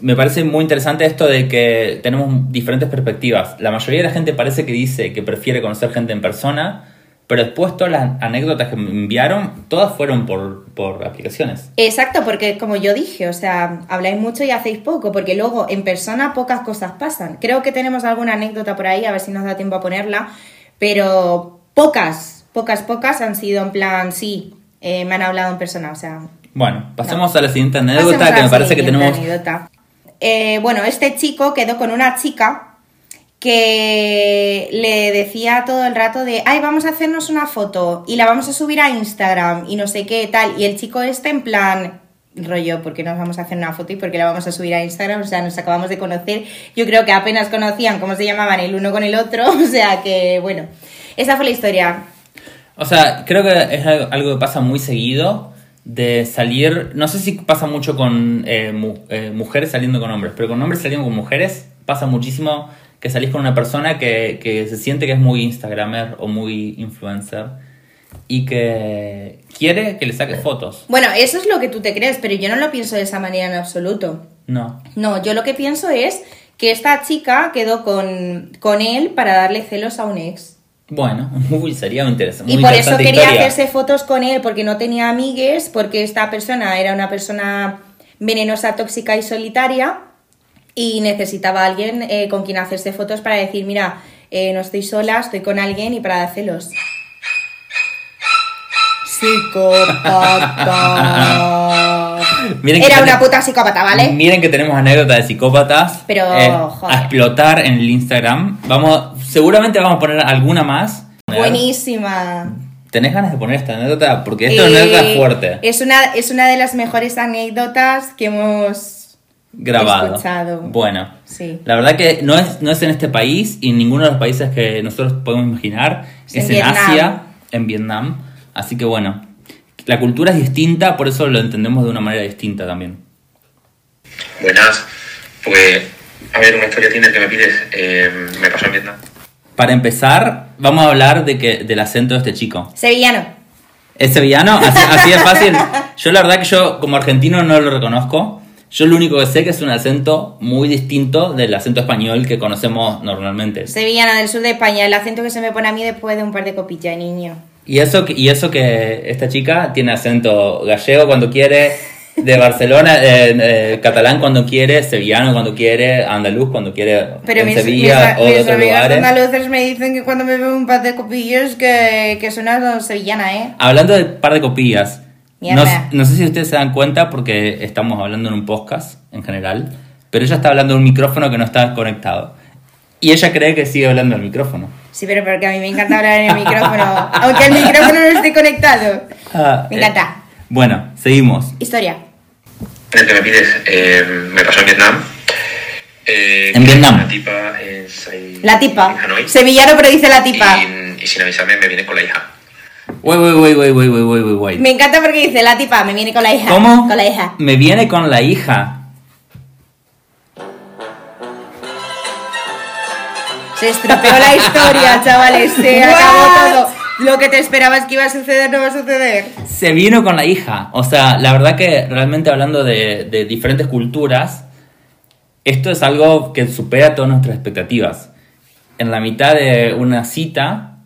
me parece muy interesante esto de que tenemos diferentes perspectivas. La mayoría de la gente parece que dice que prefiere conocer gente en persona, pero después todas las anécdotas que me enviaron, todas fueron por, por aplicaciones. Exacto, porque como yo dije, o sea, habláis mucho y hacéis poco, porque luego en persona pocas cosas pasan. Creo que tenemos alguna anécdota por ahí, a ver si nos da tiempo a ponerla, pero pocas, pocas, pocas han sido en plan, sí, eh, me han hablado en persona, o sea... Bueno, pasemos a la siguiente anécdota que me parece que tenemos... anécdota. Eh, bueno, este chico quedó con una chica que le decía todo el rato de, ay, vamos a hacernos una foto y la vamos a subir a Instagram y no sé qué tal. Y el chico este en plan, rollo, ¿por qué nos vamos a hacer una foto y por qué la vamos a subir a Instagram? O sea, nos acabamos de conocer. Yo creo que apenas conocían cómo se llamaban el uno con el otro. O sea que, bueno, esa fue la historia. O sea, creo que es algo, que pasa muy seguido de salir, no sé si pasa mucho con eh, mu- eh, mujeres saliendo con hombres, pero con hombres saliendo con mujeres pasa muchísimo que salís con una persona que, que se siente que es muy instagramer o muy influencer y que quiere que le saques fotos. Bueno, eso es lo que tú te crees, pero yo no lo pienso de esa manera en absoluto. No. No, yo lo que pienso es que esta chica quedó con, con él para darle celos a un ex. Bueno, uy, sería muy interesante. Y por eso quería historia. hacerse fotos con él, porque no tenía amigues, porque esta persona era una persona venenosa, tóxica y solitaria, y necesitaba a alguien eh, con quien hacerse fotos para decir, mira, eh, no estoy sola, estoy con alguien y para dar celos. Psicópata. Miren Era una puta psicópata, ¿vale? Miren que tenemos anécdotas de psicópatas. Pero, eh, joder. a explotar en el Instagram. Vamos, seguramente vamos a poner alguna más. Buenísima. ¿Tenés ganas de poner esta anécdota? Porque esto es Eh, una anécdota fuerte. Es una, es una de las mejores anécdotas que hemos grabado. escuchado. Bueno, Sí. la verdad que no es, no es en este país y en ninguno de los países que nosotros podemos imaginar. Es Es, en. Asia, en Vietnam. Así que bueno, la cultura es distinta, por eso lo entendemos de una manera distinta también. Buenas. Pues, a ver, una historia Tinder que me pides. eh, me pasó en Vietnam. Para empezar, vamos a hablar de que, del acento de este chico. Sevillano. ¿Es sevillano? Así, así de fácil. Yo la verdad que yo como argentino no lo reconozco. Yo lo único que sé que es un acento muy distinto del acento español que conocemos normalmente. Sevillana del sur de España. El acento que se me pone a mí después de un par de copillas, niño. Y eso, y eso que esta chica tiene acento gallego cuando quiere, de Barcelona, eh, eh, catalán cuando quiere, sevillano cuando quiere, andaluz cuando quiere Pero en mis, Sevilla mis- o de mis otros amigas lugares. andaluces me dicen que cuando me veo un par de copillas que, que suena sevillana, ¿eh? Hablando de par de copillas, no, sé si ustedes se dan cuenta porque estamos hablando en un podcast en general, pero ella está hablando en un micrófono que no está conectado. Y ella cree que sigue hablando al micrófono. Sí, pero porque a mí me encanta hablar en el micrófono. aunque el micrófono no esté conectado. Ah, Me eh, encanta. bueno, seguimos. Historia el que me pides, eh, me pasó en Vietnam. Eh, en Vietnam. La tipa, en, en, la tipa. En Sevillano, pero dice la tipa. Y, sin avisarme me viene con la hija. Guay, guay, guay, guay, guay, guay, guay, Me encanta porque dice la tipa, me viene con la hija. ¿Cómo? Con la hija. Me viene con la hija. Se estropeó la historia, chavales. Se acabó todo. Lo que te esperabas que iba a suceder no va a suceder. Se vino con la hija. O sea, la verdad que realmente hablando de, de diferentes culturas, esto es algo que supera todas nuestras expectativas. En la mitad de una cita,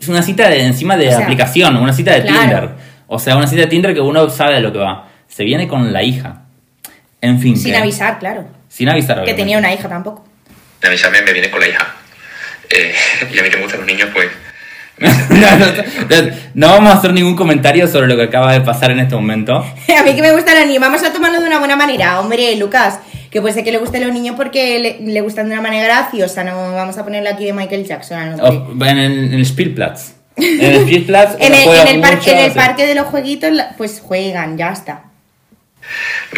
es una cita de encima de O sea, aplicación, una cita de claro. Tinder. O sea, una cita de Tinder que uno sabe de lo que va. Se viene con la hija. En fin. Sin que- avisar, claro. Sin avisar. Que obviamente. tenía una hija tampoco. Avisarme me viene con la hija. Eh, y a mí que me gustan los niños, pues. no, no, no, no vamos a hacer ningún comentario sobre lo que acaba de pasar en este momento. A mí que me gustan los niños. Vamos a tomarlo de una buena manera. Hombre, Lucas, que puede ser que le gusten los niños porque le, le gustan de una manera graciosa. No vamos a ponerle aquí de Michael Jackson en, el, en el Spielplatz. En el Spielplatz. en, uno el, juega en el par- mucho, en el sí. parque de los jueguitos, pues juegan, ya está.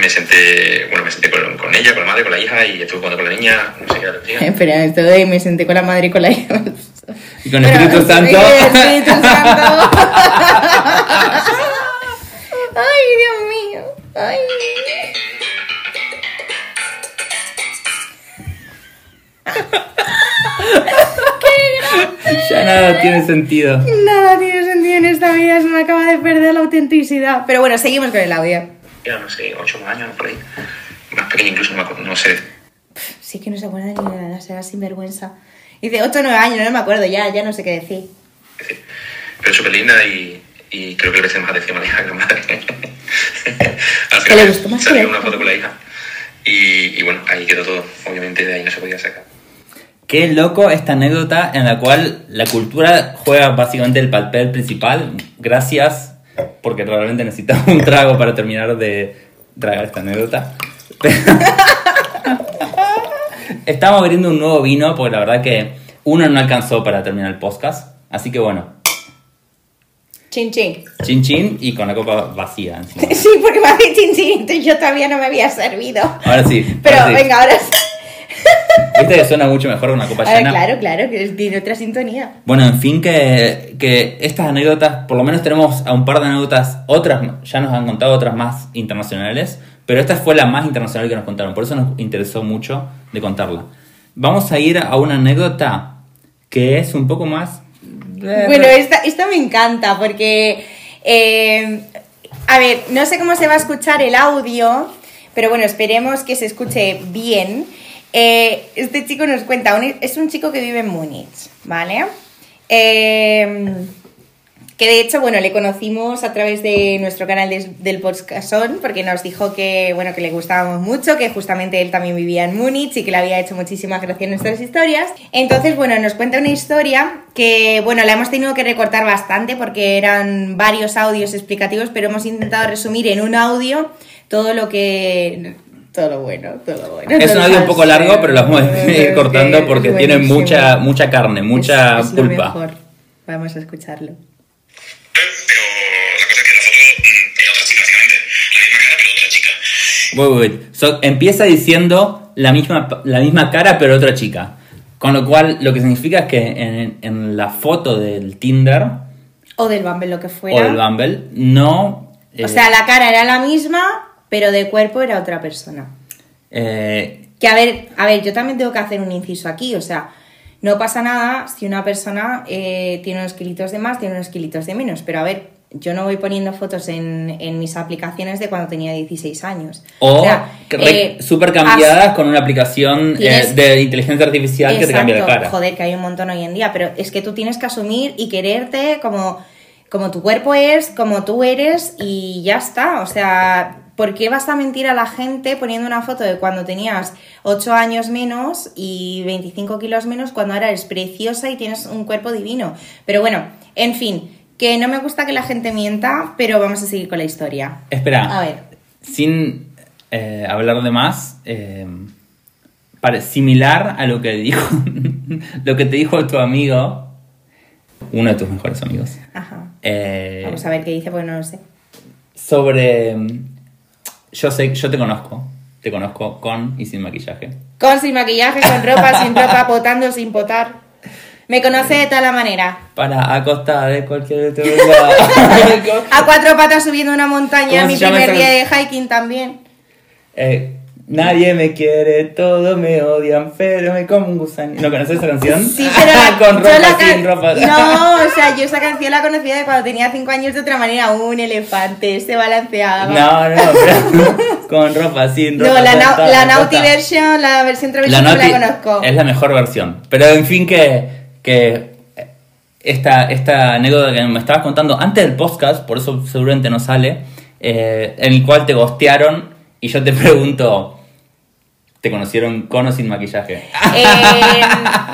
Me senté, bueno, me senté con, con ella, con la madre, con la hija y estuve jugando con la niña, no sé qué era. Espera, esto de me senté con la madre y con la hija. Y con el Espíritu Santo. el Espíritu Santo. Ay, Dios mío. Ay. Ya nada tiene sentido. Nada tiene sentido en esta vida, se me acaba de perder la autenticidad. Pero bueno, seguimos con el audio. Era, no sé, 8 años por ahí. Más pequeño incluso, no me acuerdo, no sé. Sí que no se acuerda ni de nada, será sinvergüenza. Dice 8 o 9 años, no me acuerdo ya, ya no sé qué decir. decir. Pero es súper linda y, y creo que le parece más atención a la hija que a la madre. Al Que final le gustó más que salió la una foto con la hija. Y, y bueno, ahí quedó todo. Obviamente de ahí no se podía sacar. Qué loco esta anécdota en la cual la cultura juega básicamente el papel principal. Gracias, porque realmente necesitaba un trago para terminar de tragar esta anécdota. Estamos abriendo un nuevo vino, porque la verdad que uno no alcanzó para terminar el podcast. Así que bueno, Chin chin. chin chin y con la copa vacía encima. Sí, porque me hace chin chin, yo todavía no me había servido. Ahora sí. Pero ahora sí. venga, ahora sí. ¿Viste que suena mucho mejor una copa A ver, llena? claro, claro, que tiene otra sintonía. Bueno, en fin, que, que estas anécdotas, por lo menos tenemos a un par de anécdotas, otras, ya nos han contado otras más internacionales, pero esta fue la más internacional que nos contaron, por eso nos interesó mucho de contarla. Vamos a ir a una anécdota que es un poco más... eh, Bueno, esta, esta me encanta porque, eh, a ver, no sé cómo se va a escuchar el audio, pero bueno, esperemos que se escuche bien. Eh, este chico nos cuenta, un- es un chico que vive en Múnich, ¿vale? Eh, que de hecho, bueno, le conocimos a través de nuestro canal de- del Podcastón, porque nos dijo que, bueno, que le gustábamos mucho, que justamente él también vivía en Múnich y que le había hecho muchísima gracia nuestras historias. Entonces, bueno, nos cuenta una historia que, bueno, la hemos tenido que recortar bastante porque eran varios audios explicativos, pero hemos intentado resumir en un audio todo lo que... Todo lo bueno, todo lo bueno. Es un audio un poco largo, pero lo vamos a ir cortando porque tiene mucha, mucha carne, mucha Es- es lo pulpa. mejor. Vamos a escucharlo. Wait, wait. So, empieza diciendo la misma, la misma cara pero otra chica. Con lo cual, lo que significa es que en, en la foto del Tinder O del Bumble, lo que o fuera. del Bumble, no... eh, O sea, la cara era la misma, pero de cuerpo era otra persona. eh, Que a ver, a ver, yo también tengo que hacer un inciso aquí, o sea, no pasa nada si una persona eh, tiene unos kilitos de más, tiene unos kilitos de menos, pero a ver, yo no voy poniendo fotos en, en mis aplicaciones de cuando tenía 16 años. o sea, que re- eh, súper cambiadas con una aplicación eh, de inteligencia artificial que te cambia la cara. Joder, que hay un montón hoy en día, pero es que tú tienes que asumir y quererte como, como tu cuerpo es, como tú eres y ya está. O sea, ¿por qué vas a mentir a la gente poniendo una foto de cuando tenías 8 años menos y 25 kilos menos cuando ahora eres preciosa y tienes un cuerpo divino? Pero bueno, en fin, que no me gusta que la gente mienta, pero vamos a seguir con la historia. Espera, A ver. sin eh, hablar de más, eh, similar a lo que dijo, lo que te dijo tu amigo, uno de tus mejores amigos. Ajá. Eh, Vamos a ver qué dice, porque no lo sé. sobre. Yo sé, yo te conozco. Te conozco con y sin maquillaje. Con sin maquillaje, con ropa, sin ropa, potando, sin potar. Me conoce de tal manera. Para acostar de cualquier otro lugar. A cuatro patas subiendo una montaña, ¿Cómo mi primer día de hiking también. Eh, nadie me quiere, todos me odian, pero me como un gusanito. ¿No conoces esa canción? Sí, pero la- con ropa, la sin ropa. No, o sea, yo esa canción la conocía de cuando tenía cinco años de otra manera. Un elefante se balanceaba. No, no, pero con ropa, sin ropa. No, la, toda la. Naughty version, la versión La travesti no la Naughty conozco. es la mejor versión. Pero en fin que, que esta, esta anécdota que me estabas contando antes del podcast, por eso seguramente no sale, eh, en el cual te gostearon y yo te pregunto, ¿te conocieron con o sin maquillaje? Eh,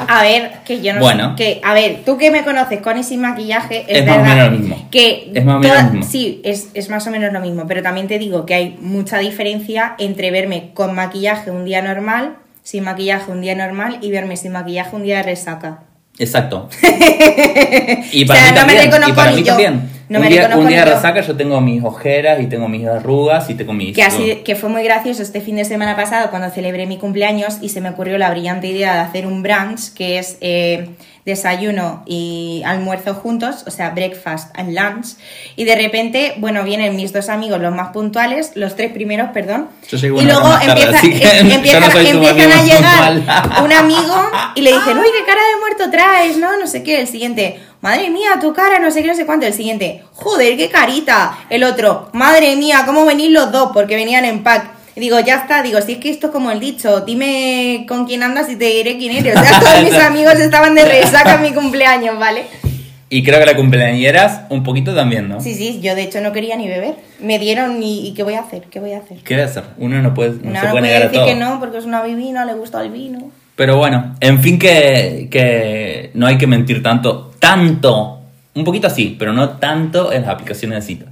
a ver, que yo no Bueno. sé. Que, a ver, tú que me conoces con y sin maquillaje, es, Es más o verdad menos lo mismo. Que Es más o menos toda- lo mismo. Sí, es, es más o menos lo mismo. Pero también te digo que hay mucha diferencia entre verme con maquillaje un día normal, sin maquillaje un día normal, y verme sin maquillaje un día de resaca. Exacto. Y O para sea, mí no me también. Y reconozco para ni mí yo. también. No un me día, reconozco un día de yo. resaca yo tengo mis ojeras y tengo mis arrugas y tengo mis... Que, así, que fue muy gracioso este fin de semana pasado cuando celebré mi cumpleaños y se me ocurrió la brillante idea de hacer un brunch que es eh, desayuno y almuerzo juntos, o sea, breakfast and lunch. Y de repente, bueno, vienen mis dos amigos, los más puntuales, los tres primeros, perdón. Yo y luego tarde, empieza- em- yo empiezan, no empiezan a llegar puntual. un amigo y le dicen, uy, qué cara de muerto traes, ¿no? No sé qué. El siguiente, madre mía, tu cara, no sé qué, no sé cuánto. El siguiente, joder, qué carita. El otro, madre mía, ¿cómo venís los dos? Porque venían en pack. Y digo, ya está, digo, si es que esto es como el dicho, dime con quién andas y te diré quién eres. O sea, todos mis amigos estaban de resaca en mi cumpleaños, ¿vale? Y creo que la cumpleañeras un poquito también, ¿no? Sí, sí, yo de hecho no quería ni beber. Me dieron y, y ¿qué voy a hacer? ¿Qué voy a hacer? ¿Qué voy a hacer? Uno no puede, no No, se no puede puede negar a decir todo. que no, porque es una vivina, le gusta el vino. Pero bueno, en fin que, que no hay que mentir tanto, tanto, un poquito así, pero no tanto en las aplicaciones de cita.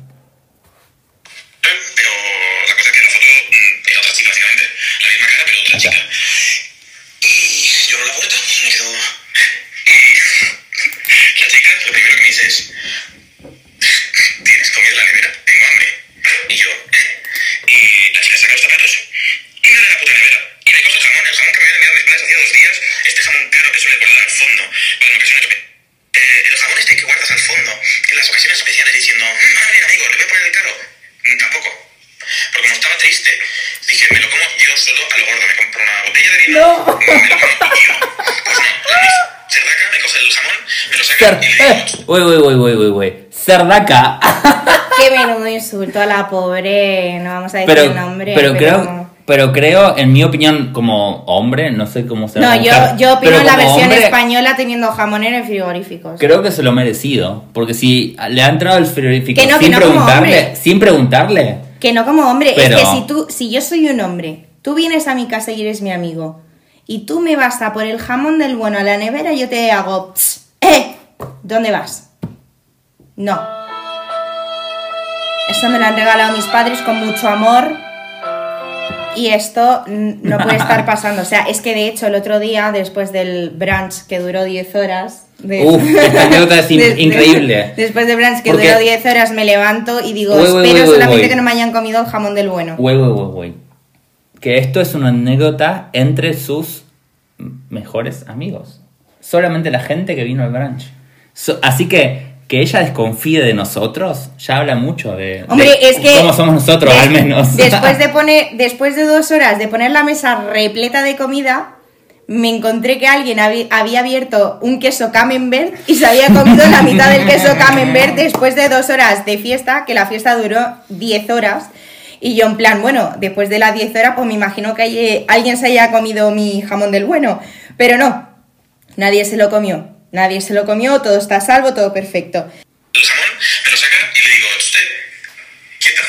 Cerdaca me coge el jamón, me lo saca Cer y le digo, uy, uy, uy, uy, uy, uy. Cerdaca. Qué menudo insulto a la pobre, no vamos a decir pero, el nombre. pero creo, pero creo, en mi opinión, como hombre, no sé cómo se No, yo, yo opino la versión hombre, española teniendo jamonero en frigoríficos. Creo que se lo ha merecido. Porque si le ha entrado el frigorífico Que no, sin no preguntarle, sin preguntarle. Que no como hombre, Pero- es que si tú, si yo soy un hombre, tú vienes a mi casa y eres mi amigo, y tú me vas a por el jamón del bueno a la nevera, yo te hago, "Psst, ¡eh! ¿Dónde vas? No. Eso me lo han regalado mis padres con mucho amor. Y esto no puede estar pasando. O sea, es que de hecho el otro día, después del brunch que duró 10 horas. de- Uf, esta anécdota es in- de- de- increíble. Después del brunch que Porque- duró 10 horas, me levanto y digo, Uy, uy, espero uy, solamente que no me hayan comido el jamón del bueno. Que esto es una anécdota entre sus mejores amigos. Solamente la gente que vino al brunch. So- así que que ella desconfíe de nosotros ya habla mucho de, Hombre, de es que. cómo somos nosotros, des- al menos. Después de poner. Después de dos horas de poner la mesa repleta de comida. Me encontré que alguien había abierto un queso camembert y se había comido la mitad del queso camembert después de dos horas de fiesta, que la fiesta duró 10 horas. Y yo en plan, bueno, después de las 10 horas, pues me imagino que hay- alguien se haya comido mi jamón del bueno. Pero no, nadie se lo comió. Nadie se lo comió, todo está a salvo, todo perfecto. el jamón, me lo saca y le digo, "Usted, quieta,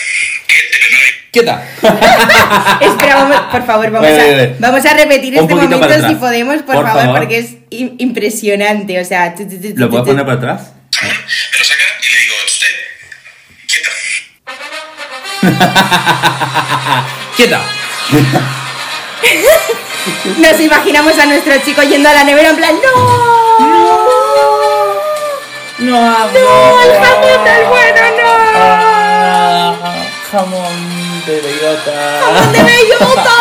Quieta. Espera, vamos- por favor, vamos, Vale, a, vale. vamos a repetir Un este momento si podemos, por, Por favor, favor. porque es im- impresionante. O sea, ¿Lo puedes poner para atrás? quieta". Nos imaginamos a nuestro chico yendo a la nevera en plan, ¡No! No, amor. ¡No! ¡El jamón del bueno, no! Ah, jamón de bellota. ¡Jamón de bellota!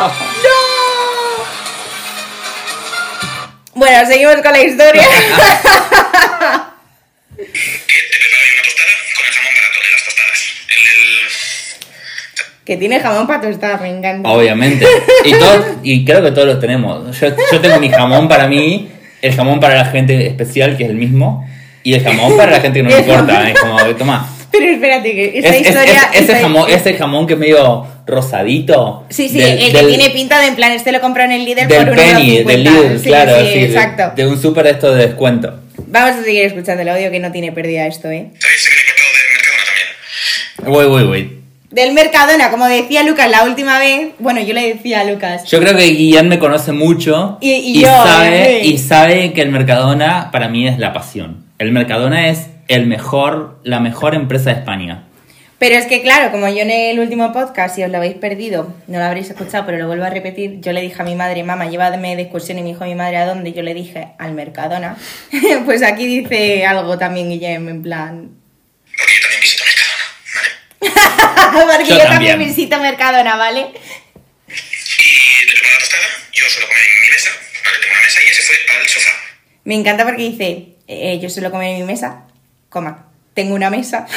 ¡No! Bueno, seguimos con la historia. Que tiene jamón para tostar, me encanta. Obviamente. Y, todos- y creo que todos los tenemos. Yo, yo tengo mi jamón para mí, el jamón para la gente especial, que es el mismo, y el jamón para la gente que no le importa. Es como, toma. Pero espérate, que esta Es- es- historia... es- ese, esta- jamón, ese jamón que es medio rosadito. Sí, sí, del- el del- que tiene pinta de en plan, este lo compró en el líder Del por penny, 1,50. del Lidl, Sí, claro, sí, sí, de- exacto. De, un súper de esto de descuento. Vamos a seguir escuchando el audio que no tiene pérdida esto, ¿eh? ¿Sabéis que me he cortado del Mercadona también? Mercadona, como decía Lucas la última vez, bueno, yo le decía a Lucas, Yo creo que Guillén me conoce mucho Y- y yo, sabe, sí. y sabe que el Mercadona para mí es la pasión. El Mercadona es el mejor, la mejor empresa de España. Pero es que claro, como yo en el último podcast, si os lo habéis perdido, no lo habréis escuchado, pero lo vuelvo a repetir, yo le dije a mi madre, mamá, llévame de excursión y me dijo mi madre a dónde, yo le dije al Mercadona. pues aquí dice algo también Guillem, en plan... Porque Yo yo, también también. visito Mercadona, ¿vale? Y le preparo la tostada, yo suelo comer en mi mesa, ¿vale? Tengo una mesa y ese fue al sofá. Me encanta porque dice, eh, yo suelo comer en mi mesa, coma, tengo una mesa.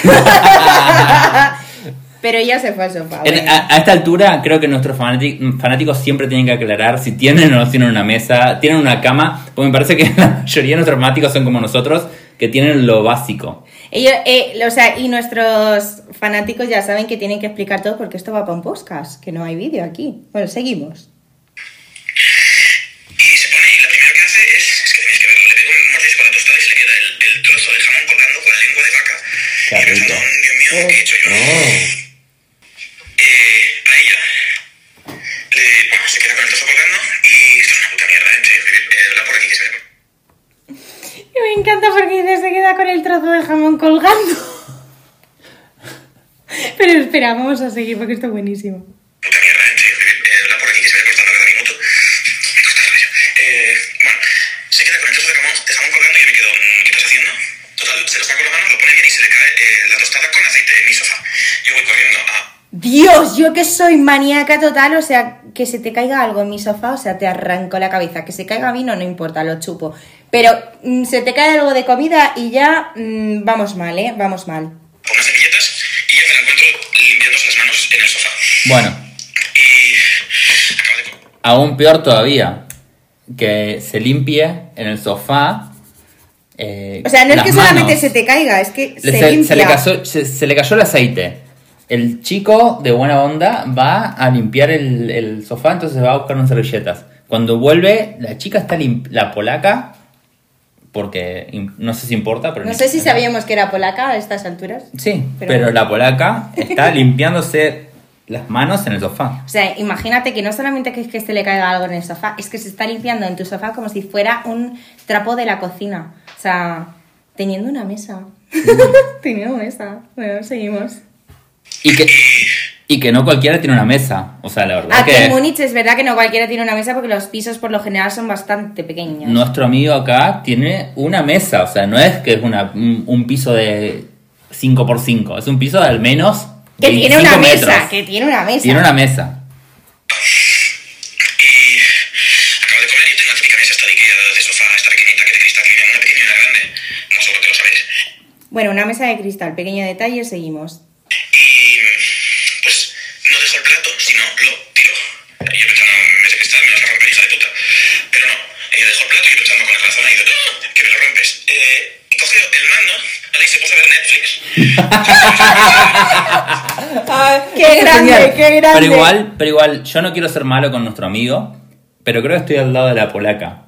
Pero ella se fue al sofá. En- bueno. a, a esta altura creo que nuestros fanati- fanáticos siempre tienen que aclarar si tienen o no tienen una mesa, tienen una cama, porque me parece que la mayoría de nuestros fanáticos son como nosotros, que tienen lo básico. Ellos, eh, o sea, y nuestros fanáticos ya saben que tienen que explicar todo porque esto va para un podcast, que no hay vídeo aquí. Bueno, seguimos. Y se pone y lo primero que hace es, es que tenéis que verlo, le pega un mordisco a la tostada y se le queda el, el trozo de jamón colgando con la lengua de vaca. Qué y pensando. "Oh, Dios mío, ¿qué he hecho yo? Eh, me encanta porque dice, se queda con el trozo de jamón colgando. Pero espera, vamos a seguir porque esto es buenísimo. Puta mierda. En serio, habla por aquí que se ve cortando cada minuto. Me corta el rollo. Bueno, se queda con el trozo de jamón, de jamón colgando y yo me quedo, ¿qué estás haciendo? Total, se lo saco con la mano, lo pone bien y se le cae la tostada con aceite en mi sofá. Yo voy corriendo a Dios, yo que soy maníaca total, o sea, que se te caiga algo en mi sofá, o sea, te arranco la cabeza. Que se caiga vino, no importa, lo chupo. Pero mm, se te cae algo de comida y ya mm, vamos mal, ¿eh? Vamos mal. unas servilletas y yo me la encuentro limpiándose las manos en el sofá. Bueno, Y acabo de... aún peor todavía, que se limpie en el sofá. eh, O sea, no es que solamente manos. se te caiga, es que se, se, limpia. se le cayó, se, se le cayó el aceite. El chico de buena onda va a limpiar el, el sofá, entonces va a buscar unas servilletas. Cuando vuelve, la chica está la polaca, porque no sé si importa, pero No sé si sabíamos que era polaca a estas alturas. Sí, pero- pero, la polaca está limpiándose las manos en el sofá. O sea, imagínate que no solamente que es que se le caiga algo en el sofá, es que se está limpiando en tu sofá como si fuera un trapo de la cocina. O sea, teniendo una mesa. teniendo mesa. Bueno, seguimos. Y que, y que no cualquiera tiene una mesa. O sea, la verdad Aquí que en Múnich es verdad que no cualquiera tiene una mesa porque los pisos por lo general son bastante pequeños. nuestro amigo acá tiene una mesa. O sea, no es que es una, un, piso de 5x5. Es un piso de al menos que tiene una 25 mesa, metros. que tiene una mesa. Tiene una mesa. Y acabo de comer y tengo la típica mesa esta de Ikea de sofá, esta pequeñita que de cristal, que viene una pequeña y una grande, como seguro que lo sabéis. Bueno, una mesa de cristal, pequeño detalle, seguimos. ¡Qué grande, qué grande! Pero igual, pero igual, yo no quiero ser malo con nuestro amigo, pero creo que estoy al lado de la polaca.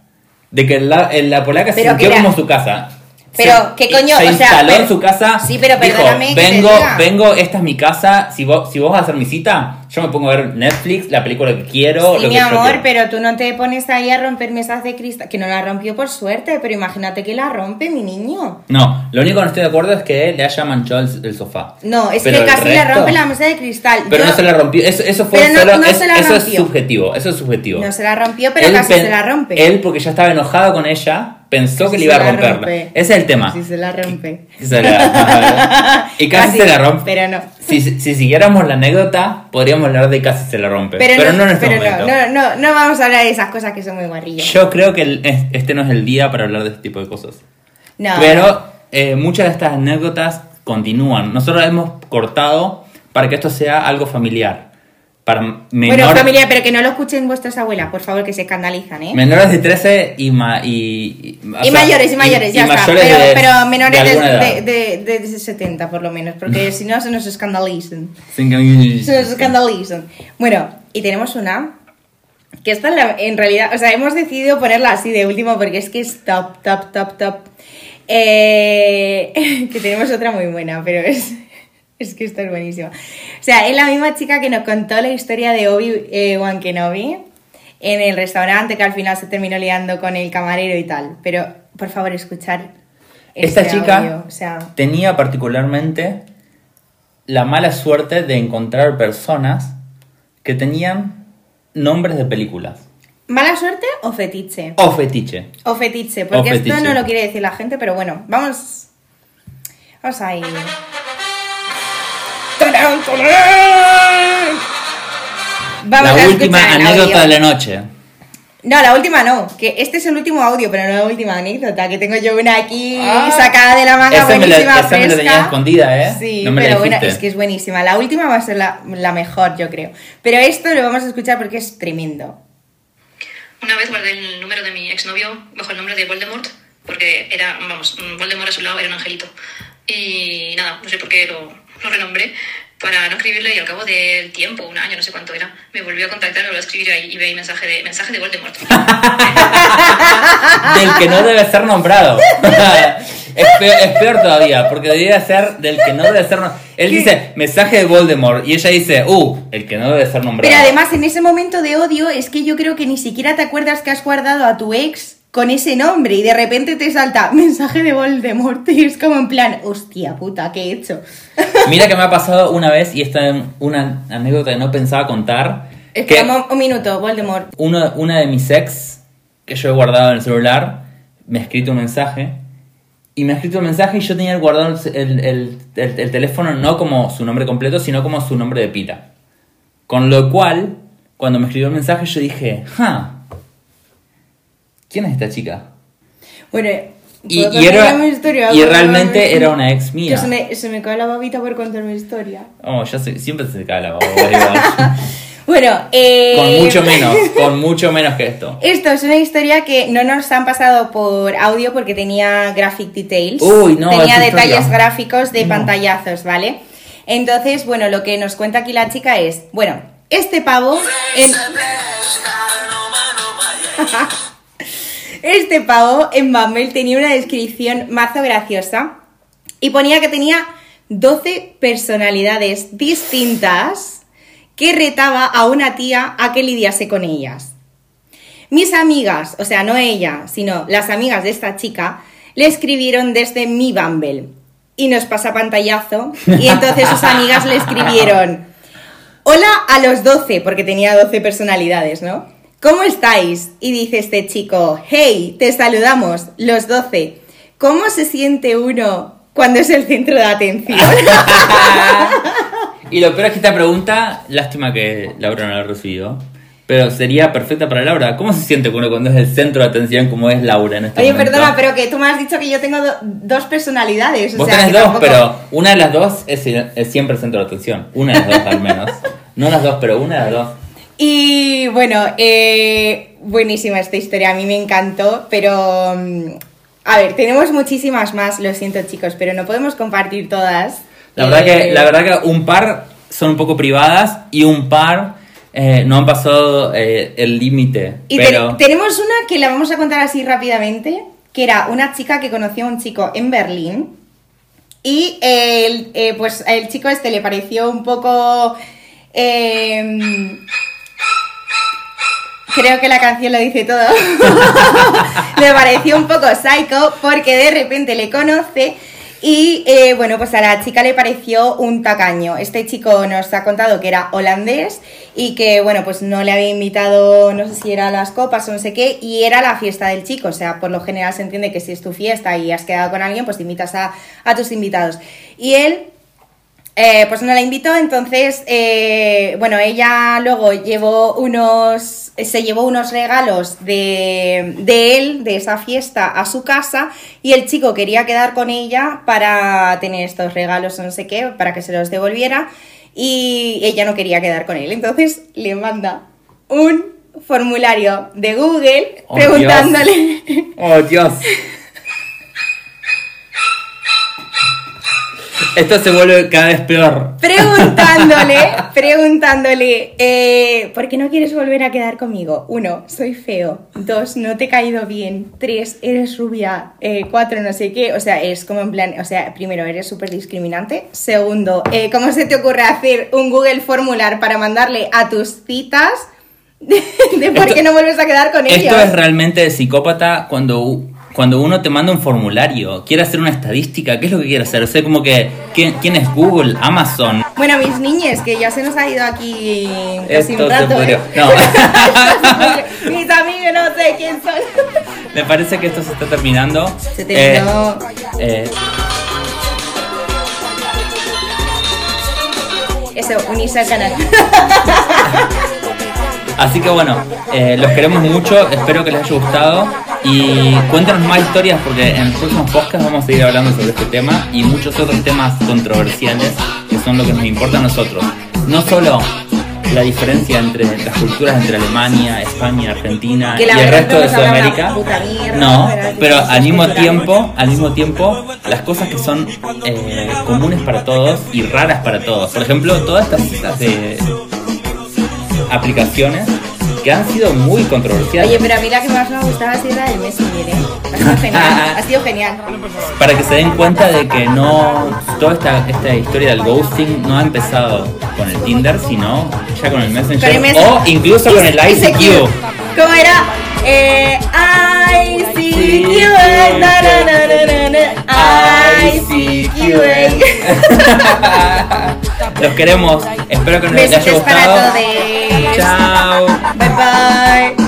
De que la, en la polaca se sintió como su casa. Pero, ¿qué coño? Se O sea, instaló pero- en su casa. Sí, pero dijo, perdóname que te vengo, diga". vengo, esta es mi casa. Si vos, si vos vas a hacer mi cita, yo me pongo a ver Netflix, la película que quiero. Sí, lo mi que amor, pero tú no te pones ahí a romper mesas de cristal. Que no la rompió por suerte, pero imagínate que la rompe, mi niño. No, lo único que no estoy de acuerdo es que le haya manchado el, el sofá. No, es Pero que casi le resto- rompe la mesa de cristal. Pero Yo- no se la rompió. Eso, eso fue Pero no- solo. no es- se la eso es rompió. subjetivo. Eso es subjetivo. No se la rompió, pero Él casi pen- se la rompe. Él, porque ya estaba enojado con ella, pensó que le se iba a la romperla. rompe. Ese es el tema. Sí, se la rompe. Se la- y casi, Casi, se la rompe. pero no. Si, si siguiéramos la anécdota, podríamos hablar de casi se la rompe. Pero, Pero, no, no, en este pero no, momento. no, no, no vamos a hablar de esas cosas que son muy guarrillas. Yo creo que el- es- este no es el día para hablar de este tipo de cosas. No. Pero eh, muchas de estas anécdotas continúan. Nosotros las hemos cortado para que esto sea algo familiar. Para menores, Bueno, familia, pero que no lo escuchen vuestras abuelas, por favor, que se escandalizan, ¿eh? menores de 13 y, ma- y, o Y sea, mayores, y mayores, ya está. Pero, de- pero menores de, de, de, de- de 70, por lo menos, porque si no se nos escandalizan. Se nos escandalizan. Bueno, y tenemos una que esta en realidad, o sea, hemos decidido ponerla así de último porque es que es top, top, top, top. Eh, que tenemos otra muy buena, pero es, es que esta es buenísima. O sea, es la misma chica que nos contó la historia de Obi-Wan Kenobi en el restaurante que al final se terminó liando con el camarero y tal. Pero, por favor, escuchar Esta este chica audio, o sea, tenía particularmente la mala suerte de encontrar personas que tenían nombres de películas. ¿mala suerte o fetiche? O fetiche. O fetiche, porque O esto no lo quiere decir la gente, pero bueno, vamos. Vamos ahí. Vamos a la última escuchar el anécdota audio. de la noche. No, la última no, que este es el último audio, pero no la última anécdota, que tengo yo una aquí Ah. sacada de la manga Esa me la- buenísima, esa me la fresca. tenía escondida, ¿eh? Sí, No me la pero bueno, es que es buenísima. La última va a ser la, la mejor, yo creo. Pero esto lo vamos a escuchar porque es tremendo. Una vez guardé el número de mi exnovio bajo el nombre de Voldemort, porque era, vamos, Voldemort a su lado era un angelito. Y nada, no sé por qué lo, lo renombré para no escribirle y al cabo del tiempo, un año, no sé cuánto era, me volvió a contactar, me volvió a escribir ahí y veía mensaje de, mensaje de Voldemort. Del que no debe ser nombrado. es, peor, es peor todavía, porque debería ser del que no debe ser nombrado. Él dice mensaje de Voldemort y ella dice, uh, el que no debe ser nombrado. Pero además, en ese momento de odio, es que yo creo que ni siquiera te acuerdas que has guardado a tu ex con ese nombre y de repente te salta mensaje de Voldemort y es como en plan, hostia puta, ¿qué he hecho? Mira que me ha pasado una vez, y esta es una anécdota que no pensaba contar, que Espera un, minuto, Voldemort. uno, una de mis ex, que yo he guardado en el celular, me ha escrito un mensaje, y me ha escrito un mensaje y yo tenía guardado el, el- el- el- el teléfono no como su nombre completo, sino como su nombre de pila. Con lo cual, cuando me escribió el mensaje, yo dije, ¡ja! ¿Quién es esta chica? Bueno, Y, ¿puedo y era, mi historia? y ¿Puedo realmente mi- era una ex mía. Se me, se me cae la babita por contar mi historia. Oh, ya sé, siempre se cae la baba igual. Bueno, eh... Con mucho menos, con mucho menos que esto. Esto es una historia que no nos han pasado por audio porque tenía graphic details. Uy, no, Tenía detalles historia. gráficos de No. pantallazos, ¿vale? Entonces, bueno, lo que nos cuenta aquí la chica es, bueno, este pavo... en- este pavo en Bumble tenía una descripción mazo graciosa y ponía que tenía 12 personalidades distintas que retaba a una tía a que lidiase con ellas. Mis amigas, o sea, no ella, sino las amigas de esta chica, le escribieron desde mi Bumble y nos pasa pantallazo y entonces sus amigas le escribieron Hola a los 12, porque tenía 12 personalidades, ¿no? ¿Cómo estáis? Y dice este chico, hey, te saludamos, los 12. ¿Cómo se siente uno cuando es el centro de atención? Y lo peor es que esta pregunta, lástima que Laura no la recibió, pero sería perfecta para Laura. ¿Cómo se siente uno cuando es el centro de atención como es Laura en este Oye, momento? perdona, pero que tú me has dicho que yo tengo do- dos personalidades. O Vos sea, tenés dos, tampoco- pero una de las dos es, es siempre el centro de atención. Una de las dos al menos. No las dos, pero una de las dos. Y bueno, eh, buenísima esta historia, a mí me encantó, pero... mm, A ver, tenemos muchísimas más, lo siento chicos, pero no podemos compartir todas. La verdad, que, Eh, la verdad que un par son un poco privadas y un par eh, no han pasado eh, el límite. Y te- tenemos una que la vamos a contar así rápidamente, que era una chica que conoció a un chico en Berlín y el, eh, pues el chico este le pareció un poco... creo que la canción lo dice todo. le pareció un poco psycho porque de repente le conoce y eh, bueno, pues a la chica le pareció un tacaño. Este chico nos ha contado que era holandés y que bueno, pues no le había invitado, no sé si era a las copas o no sé qué, y era la fiesta del chico. O sea, por lo general se entiende que si es tu fiesta y has quedado con alguien, pues te invitas a, a tus invitados. Y él eh, pues no la invitó, entonces, eh, bueno, ella luego llevó unos, se llevó unos regalos de, de él, de esa fiesta, a su casa y el chico quería quedar con ella para tener estos regalos o no sé qué, para que se los devolviera y ella no quería quedar con él, entonces le manda un formulario de Google Oh, preguntándole... Oh, Dios. Esto se vuelve cada vez peor. preguntándole, preguntándole, eh, ¿por qué no quieres volver a quedar conmigo? Uno, soy feo. Dos, no te he caído bien. Tres, eres rubia. Eh, cuatro, no sé qué. O sea, es como en plan, o sea, primero, eres súper discriminante. Segundo, eh, ¿cómo se te ocurre hacer un Google Formular para mandarle a tus citas de, por qué no vuelves a quedar con ellos? Esto es realmente de psicópata cuando, cuando uno te manda un formulario, quiere hacer una estadística, ¿qué es lo que quiere hacer? O sea, como que, ¿quién, quién es Google? Amazon. Bueno, mis niñes, que ya se nos ha ido aquí casi Esto un se rato, podría- ¿eh? no. mis amigos no sé quién son. Me parece que esto se está terminando. Se terminó. Eh, eh, Eso, unirse al canal. Así que bueno, eh, los queremos mucho, espero que les haya gustado y cuéntanos más historias porque en los próximos podcasts vamos a seguir hablando sobre este tema y muchos otros temas controversiales que son lo que nos importa a nosotros. No solo la diferencia entre las culturas entre Alemania, España, Argentina y el resto de Sudamérica. mierda, No, pero al mismo tiempo, al mismo tiempo, las cosas que son eh, comunes para todos y raras para todos. Por ejemplo, todas estas citas de aplicaciones que han sido muy controversiales. Oye, pero a mí la que más me ha gustado ha sido la del Messenger, ¿eh? Ha sido genial, ha sido genial. para que se den cuenta de que no toda esta, esta historia del ghosting no ha empezado con el Tinder, sino ya con el Messenger, Con el Messenger. o incluso con el ICQ. ¿Cómo era? Eh, ICQ. na, na, na, na, na, na, ICQ. Los queremos, espero que nos haya gustado. todos. Chao. Bye bye.